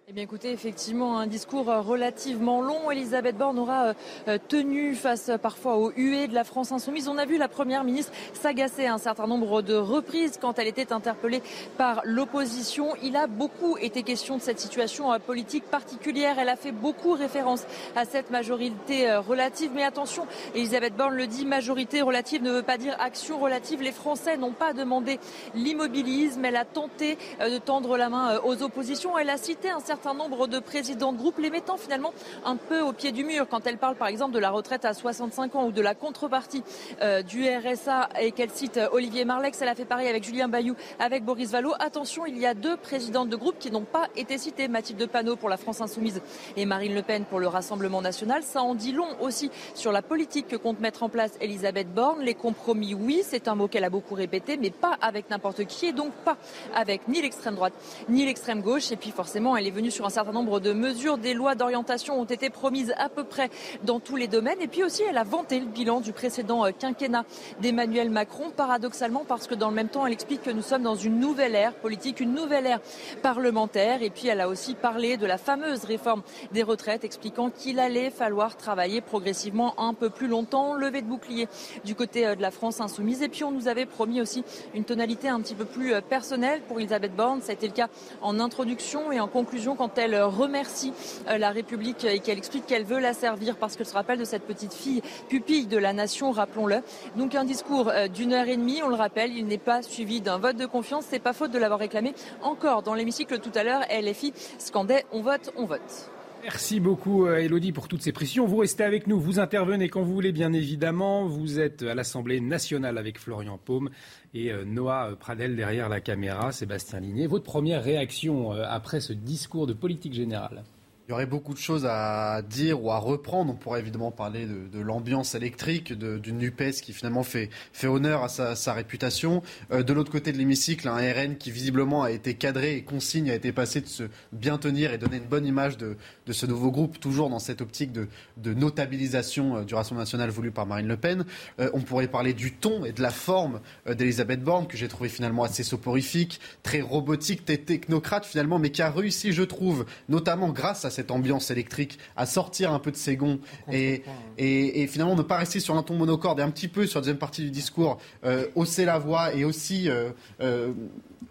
F: Eh bien écoutez, effectivement, un discours euh, relativement long. Elisabeth Borne aura euh, euh, tenu face parfois aux huées de la France insoumise. On a vu la Première ministre s'agacer un certain nombre de reprises quand elle était interpellée par l'opposition. Il a beaucoup été question de cette situation politique particulière. Elle a fait beaucoup référence à cette majorité relative. Mais attention, Elisabeth Borne le dit, majorité relative ne veut pas dire action relative. Les Français n'ont pas demandé l'immobilisme. Elle a tenté de tendre la main aux oppositions. Elle a cité un certain certain nombre de présidents de groupe, les mettant finalement un peu au pied du mur. Quand elle parle par exemple de la retraite à 65 ans ou de la contrepartie euh, du RSA et qu'elle cite euh, Olivier Marlex, elle a fait pareil avec Julien Bayou, avec Boris Vallaud. Attention, il y a deux présidentes de groupe qui n'ont pas été citées, Mathilde Panot pour la France Insoumise et Marine Le Pen pour le Rassemblement National. Ça en dit long aussi sur la politique que compte mettre en place Elisabeth Borne. Les compromis, oui, c'est un mot qu'elle a beaucoup répété, mais pas avec n'importe qui et donc pas avec ni l'extrême droite ni l'extrême gauche. Et puis forcément, elle est venue sur un certain nombre de mesures. Des lois d'orientation ont été promises à peu près dans tous les domaines. Et puis aussi, elle a vanté le bilan du précédent euh, quinquennat d'Emmanuel Macron, paradoxalement parce que dans le même temps, elle explique que nous sommes dans une nouvelle ère politique, une nouvelle ère parlementaire. Et puis, elle a aussi parlé de la fameuse réforme des retraites, expliquant qu'il allait falloir travailler progressivement un peu plus longtemps, lever de bouclier du côté euh, de la France insoumise. Et puis, on nous avait promis aussi une tonalité un petit peu plus euh, personnelle pour Elisabeth Borne. Ça a été le cas en introduction et en conclusion quand elle remercie euh, la République et qu'elle explique qu'elle veut la servir parce qu'elle se rappelle de cette petite fille pupille de la nation, rappelons-le. Donc un discours euh, d'une heure et demie, on le rappelle, il n'est pas suivi d'un vote de confiance. C'est pas faute de l'avoir réclamé encore dans l'hémicycle tout à l'heure. LFI scandait on vote, on vote.
C: Merci beaucoup euh, Elodie pour toutes ces précisions. Vous restez avec nous, vous intervenez quand vous voulez bien évidemment. Vous êtes à l'Assemblée nationale avec Florian Paume et euh, Noah euh, Pradel derrière la caméra, Sébastien Ligné. Votre première réaction après ce discours de politique générale?
G: Il y aurait beaucoup de choses à dire ou à reprendre. On pourrait évidemment parler de, l'ambiance électrique, d'une NUPES qui finalement fait, honneur à sa, réputation. Euh, de l'autre côté de l'hémicycle, un RN qui visiblement a été cadré et consigne a été passé de se bien tenir et donner une bonne image de, ce nouveau groupe, toujours dans cette optique de, notabilisation euh, du Rassemblement national voulu par Marine Le Pen. Euh, on pourrait parler du ton et de la forme d'Elisabeth Borne, que j'ai trouvé finalement assez soporifique, très robotique, très technocrate finalement, mais qui a réussi, je trouve, notamment grâce à cette ambiance électrique, à sortir un peu de ses gonds et, et, finalement ne pas rester sur un ton monocorde et un petit peu sur la deuxième partie du discours, euh, hausser la voix et aussi euh, euh,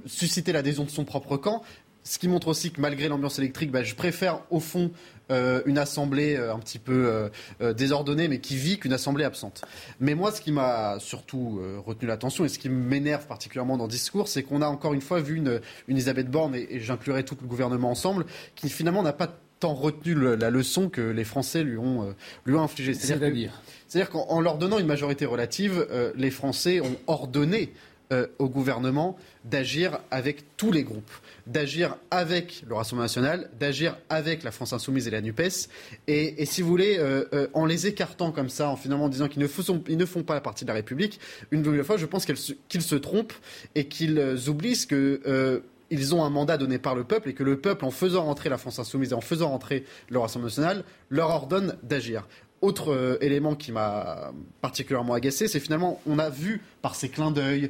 G: susciter l'adhésion de son propre camp. Ce qui montre aussi que malgré l'ambiance électrique, bah, je préfère au fond euh, une assemblée euh, un petit peu euh, désordonnée, mais qui vit qu'une assemblée absente. Mais moi, ce qui m'a surtout retenu l'attention et ce qui m'énerve particulièrement dans le discours, c'est qu'on a encore une fois vu une, Elisabeth Borne, et, et j'inclurai tout le gouvernement ensemble, qui finalement n'a pas tant retenu la leçon que les Français lui ont, lui ont infligée.
C: C'est-à-dire
G: C'est-à-dire qu'en leur donnant une majorité relative, les Français ont ordonné au gouvernement d'agir avec tous les groupes d'agir avec le Rassemblement national, d'agir avec la France insoumise et la NUPES. Et, si vous voulez, euh, euh, en les écartant comme ça, en finalement disant qu'ils ne, font, ne font pas la partie de la République, une nouvelle fois, je pense qu'ils se trompent et qu'ils euh, oublient que ils ont un mandat donné par le peuple et que le peuple, en faisant rentrer la France insoumise et en faisant rentrer le Rassemblement national, leur ordonne d'agir. Autre élément qui m'a particulièrement agacé, c'est finalement, on a vu par ces clins d'œil,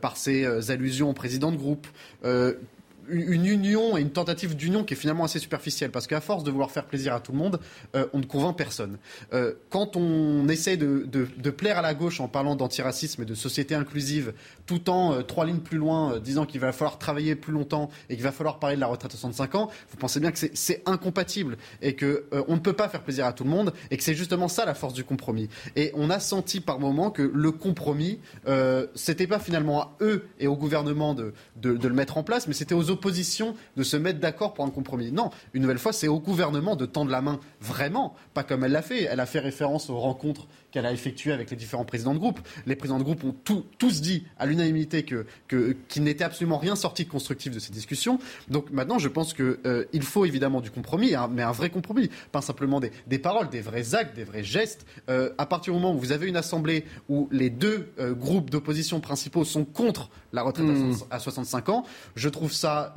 G: par ces allusions au président de groupe, une union et une tentative d'union qui est finalement assez superficielle, parce qu'à force de vouloir faire plaisir à tout le monde, euh, on ne convainc personne. Euh, quand on essaie de, plaire à la gauche en parlant d'antiracisme et de société inclusive, tout en euh, trois lignes plus loin disant qu'il va falloir travailler plus longtemps et qu'il va falloir parler de la retraite à 65 ans, vous pensez bien que c'est incompatible et que on ne peut pas faire plaisir à tout le monde et que c'est justement ça la force du compromis. Et on a senti par moments que le compromis, c'était pas finalement à eux et au gouvernement de, de le mettre en place, mais c'était aux de se mettre d'accord pour un compromis. Non, une nouvelle fois, c'est au gouvernement de tendre la main vraiment, pas comme elle l'a fait. Elle a fait référence aux rencontres qu'elle a effectué avec les différents présidents de groupe. Les présidents de groupe ont tous dit à l'unanimité qu'il que, n'était absolument rien sorti de constructif de ces discussions. Donc maintenant, je pense qu'il euh, faut évidemment du compromis, hein, mais un vrai compromis, pas simplement des, paroles, des vrais actes, des vrais gestes. Euh, à partir du moment où vous avez une assemblée où les deux euh, groupes d'opposition principaux sont contre la retraite à, 65 hmm. ans, je trouve ça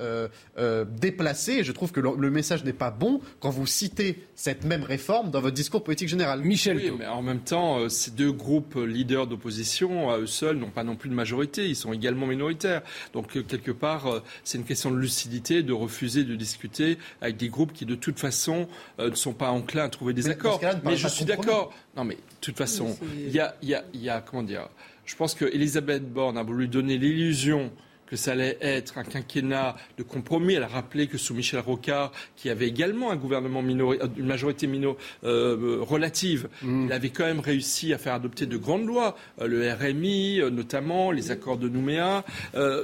G: déplacé et je trouve que le, message n'est pas bon quand vous citez cette même réforme dans votre discours politique général.
D: Michel. Oui, mais en même temps, euh, ces deux groupes leaders d'opposition, à eux seuls, n'ont pas non plus de majorité. Ils sont également minoritaires. Donc, euh, quelque part, euh, c'est une question de lucidité de refuser de discuter avec des groupes qui, de toute façon, ne sont pas enclins à trouver des accords. Mais je suis d'accord. Non, mais de toute façon, il y a, y, a, y a, comment dire, je pense que Elisabeth Borne a voulu donner l'illusion que ça allait être un quinquennat de compromis. Elle a rappelé que sous Michel Rocard, qui avait également un gouvernement euh, une majorité mino, euh, relative, mm. il avait quand même réussi à faire adopter de grandes lois, euh, le RMI notamment, les accords de Nouméa.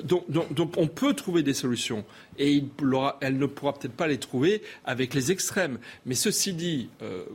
D: donc, donc, on peut trouver des solutions et elle ne pourra peut-être pas les trouver avec les extrêmes. Mais ceci dit,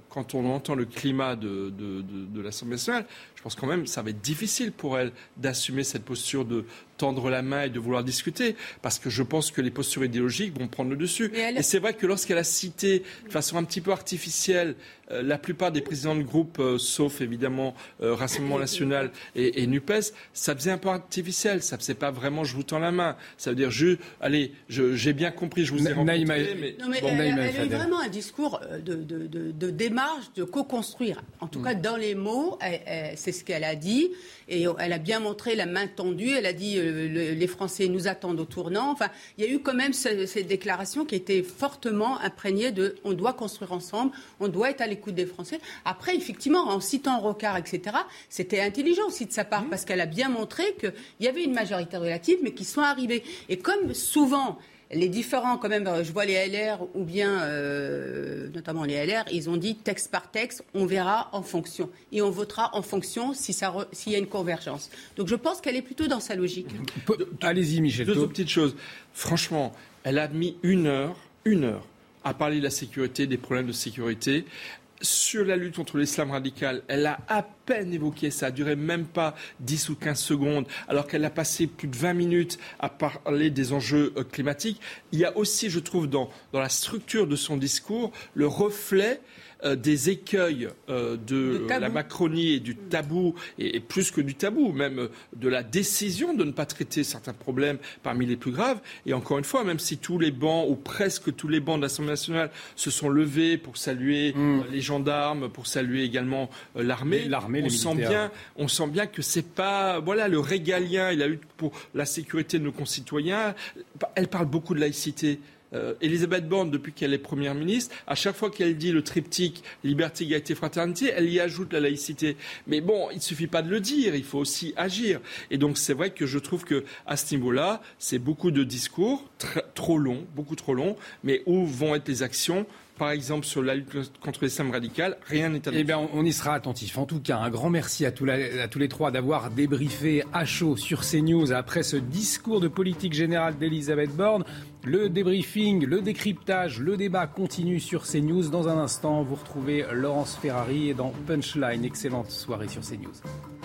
D: quand on entend le climat de, de l'Assemblée nationale, je pense quand même que ça va être difficile pour elle d'assumer cette posture de, tendre la main et de vouloir discuter, parce que je pense que les postures idéologiques vont prendre le dessus. Et c'est vrai que lorsqu'elle a cité de façon un petit peu artificielle euh, la plupart des présidents de groupe, euh, sauf évidemment euh, Rassemblement National et, NUPES, ça faisait un peu artificiel, ça faisait pas vraiment je vous tends la main. Ça veut dire, je, allez, j'ai bien compris, je vous ai rencontré.
E: Mais... Non, mais elle, a eu vraiment un discours de, de démarche, de co-construire. En tout mm. cas, dans les mots, c'est ce qu'elle a dit. Et elle a bien montré la main tendue. Elle a dit les Français nous attendent au tournant. Enfin, il y a eu quand même cette déclaration qui était fortement imprégnée de on doit construire ensemble, on doit être à l'écoute des Français. Après, effectivement, en citant Rocard, etc., c'était intelligent aussi de sa part mmh. parce qu'elle a bien montré qu'il y avait une majorité relative, mais qu'ils sont arrivés. Et comme souvent, les différents, quand même, je vois les LR ou bien, euh, notamment les LR, ils ont dit texte par texte, on verra en fonction. Et on votera en fonction s'il y a une convergence. Donc je pense qu'elle est plutôt dans sa logique.
C: Allez-y, Michel.
D: Deux petites choses. Franchement, elle a mis une heure, une heure a parlé de la sécurité, des problèmes de sécurité sur la lutte contre l'islam radical, elle a à peine évoqué ça, a duré même pas 10 ou 15 secondes, alors qu'elle a passé plus de 20 minutes à parler des enjeux euh, climatiques. Il y a aussi, je trouve, dans, dans la structure de son discours, le reflet euh, des écueils euh, de la Macronie et du tabou, et, plus que du tabou, même euh, de la décision de ne pas traiter certains problèmes parmi les plus graves. Et encore une fois, même si tous les bancs, ou presque tous les bancs de l'Assemblée nationale se sont levés pour saluer mm. les gendarmes, pour saluer également l'armée, l'armée, on sent bien, on sent bien que c'est pas, voilà, le régalien et la lutte pour la sécurité de nos concitoyens. Elle parle beaucoup de laïcité. Euh, Elisabeth Borne, depuis qu'elle est Première ministre, à chaque fois qu'elle dit le triptyque liberté, égalité, fraternité, elle y ajoute la laïcité. Mais bon, il ne suffit pas de le dire, il faut aussi agir. Et donc c'est vrai que je trouve que à ce niveau-là, c'est beaucoup de discours, trop longs, beaucoup trop longs, mais où vont être les actions par exemple sur la lutte contre l'islam radical, rien n'est
C: Eh bien, on y sera attentif. En tout cas, un grand merci à tous, les trois d'avoir débriefé à chaud sur CNews après ce discours de politique générale d'Elisabeth Borne. Le débriefing, le décryptage, le débat continue sur CNews. Dans un instant, vous retrouvez Laurence Ferrari dans Punchline. Excellente soirée sur CNews.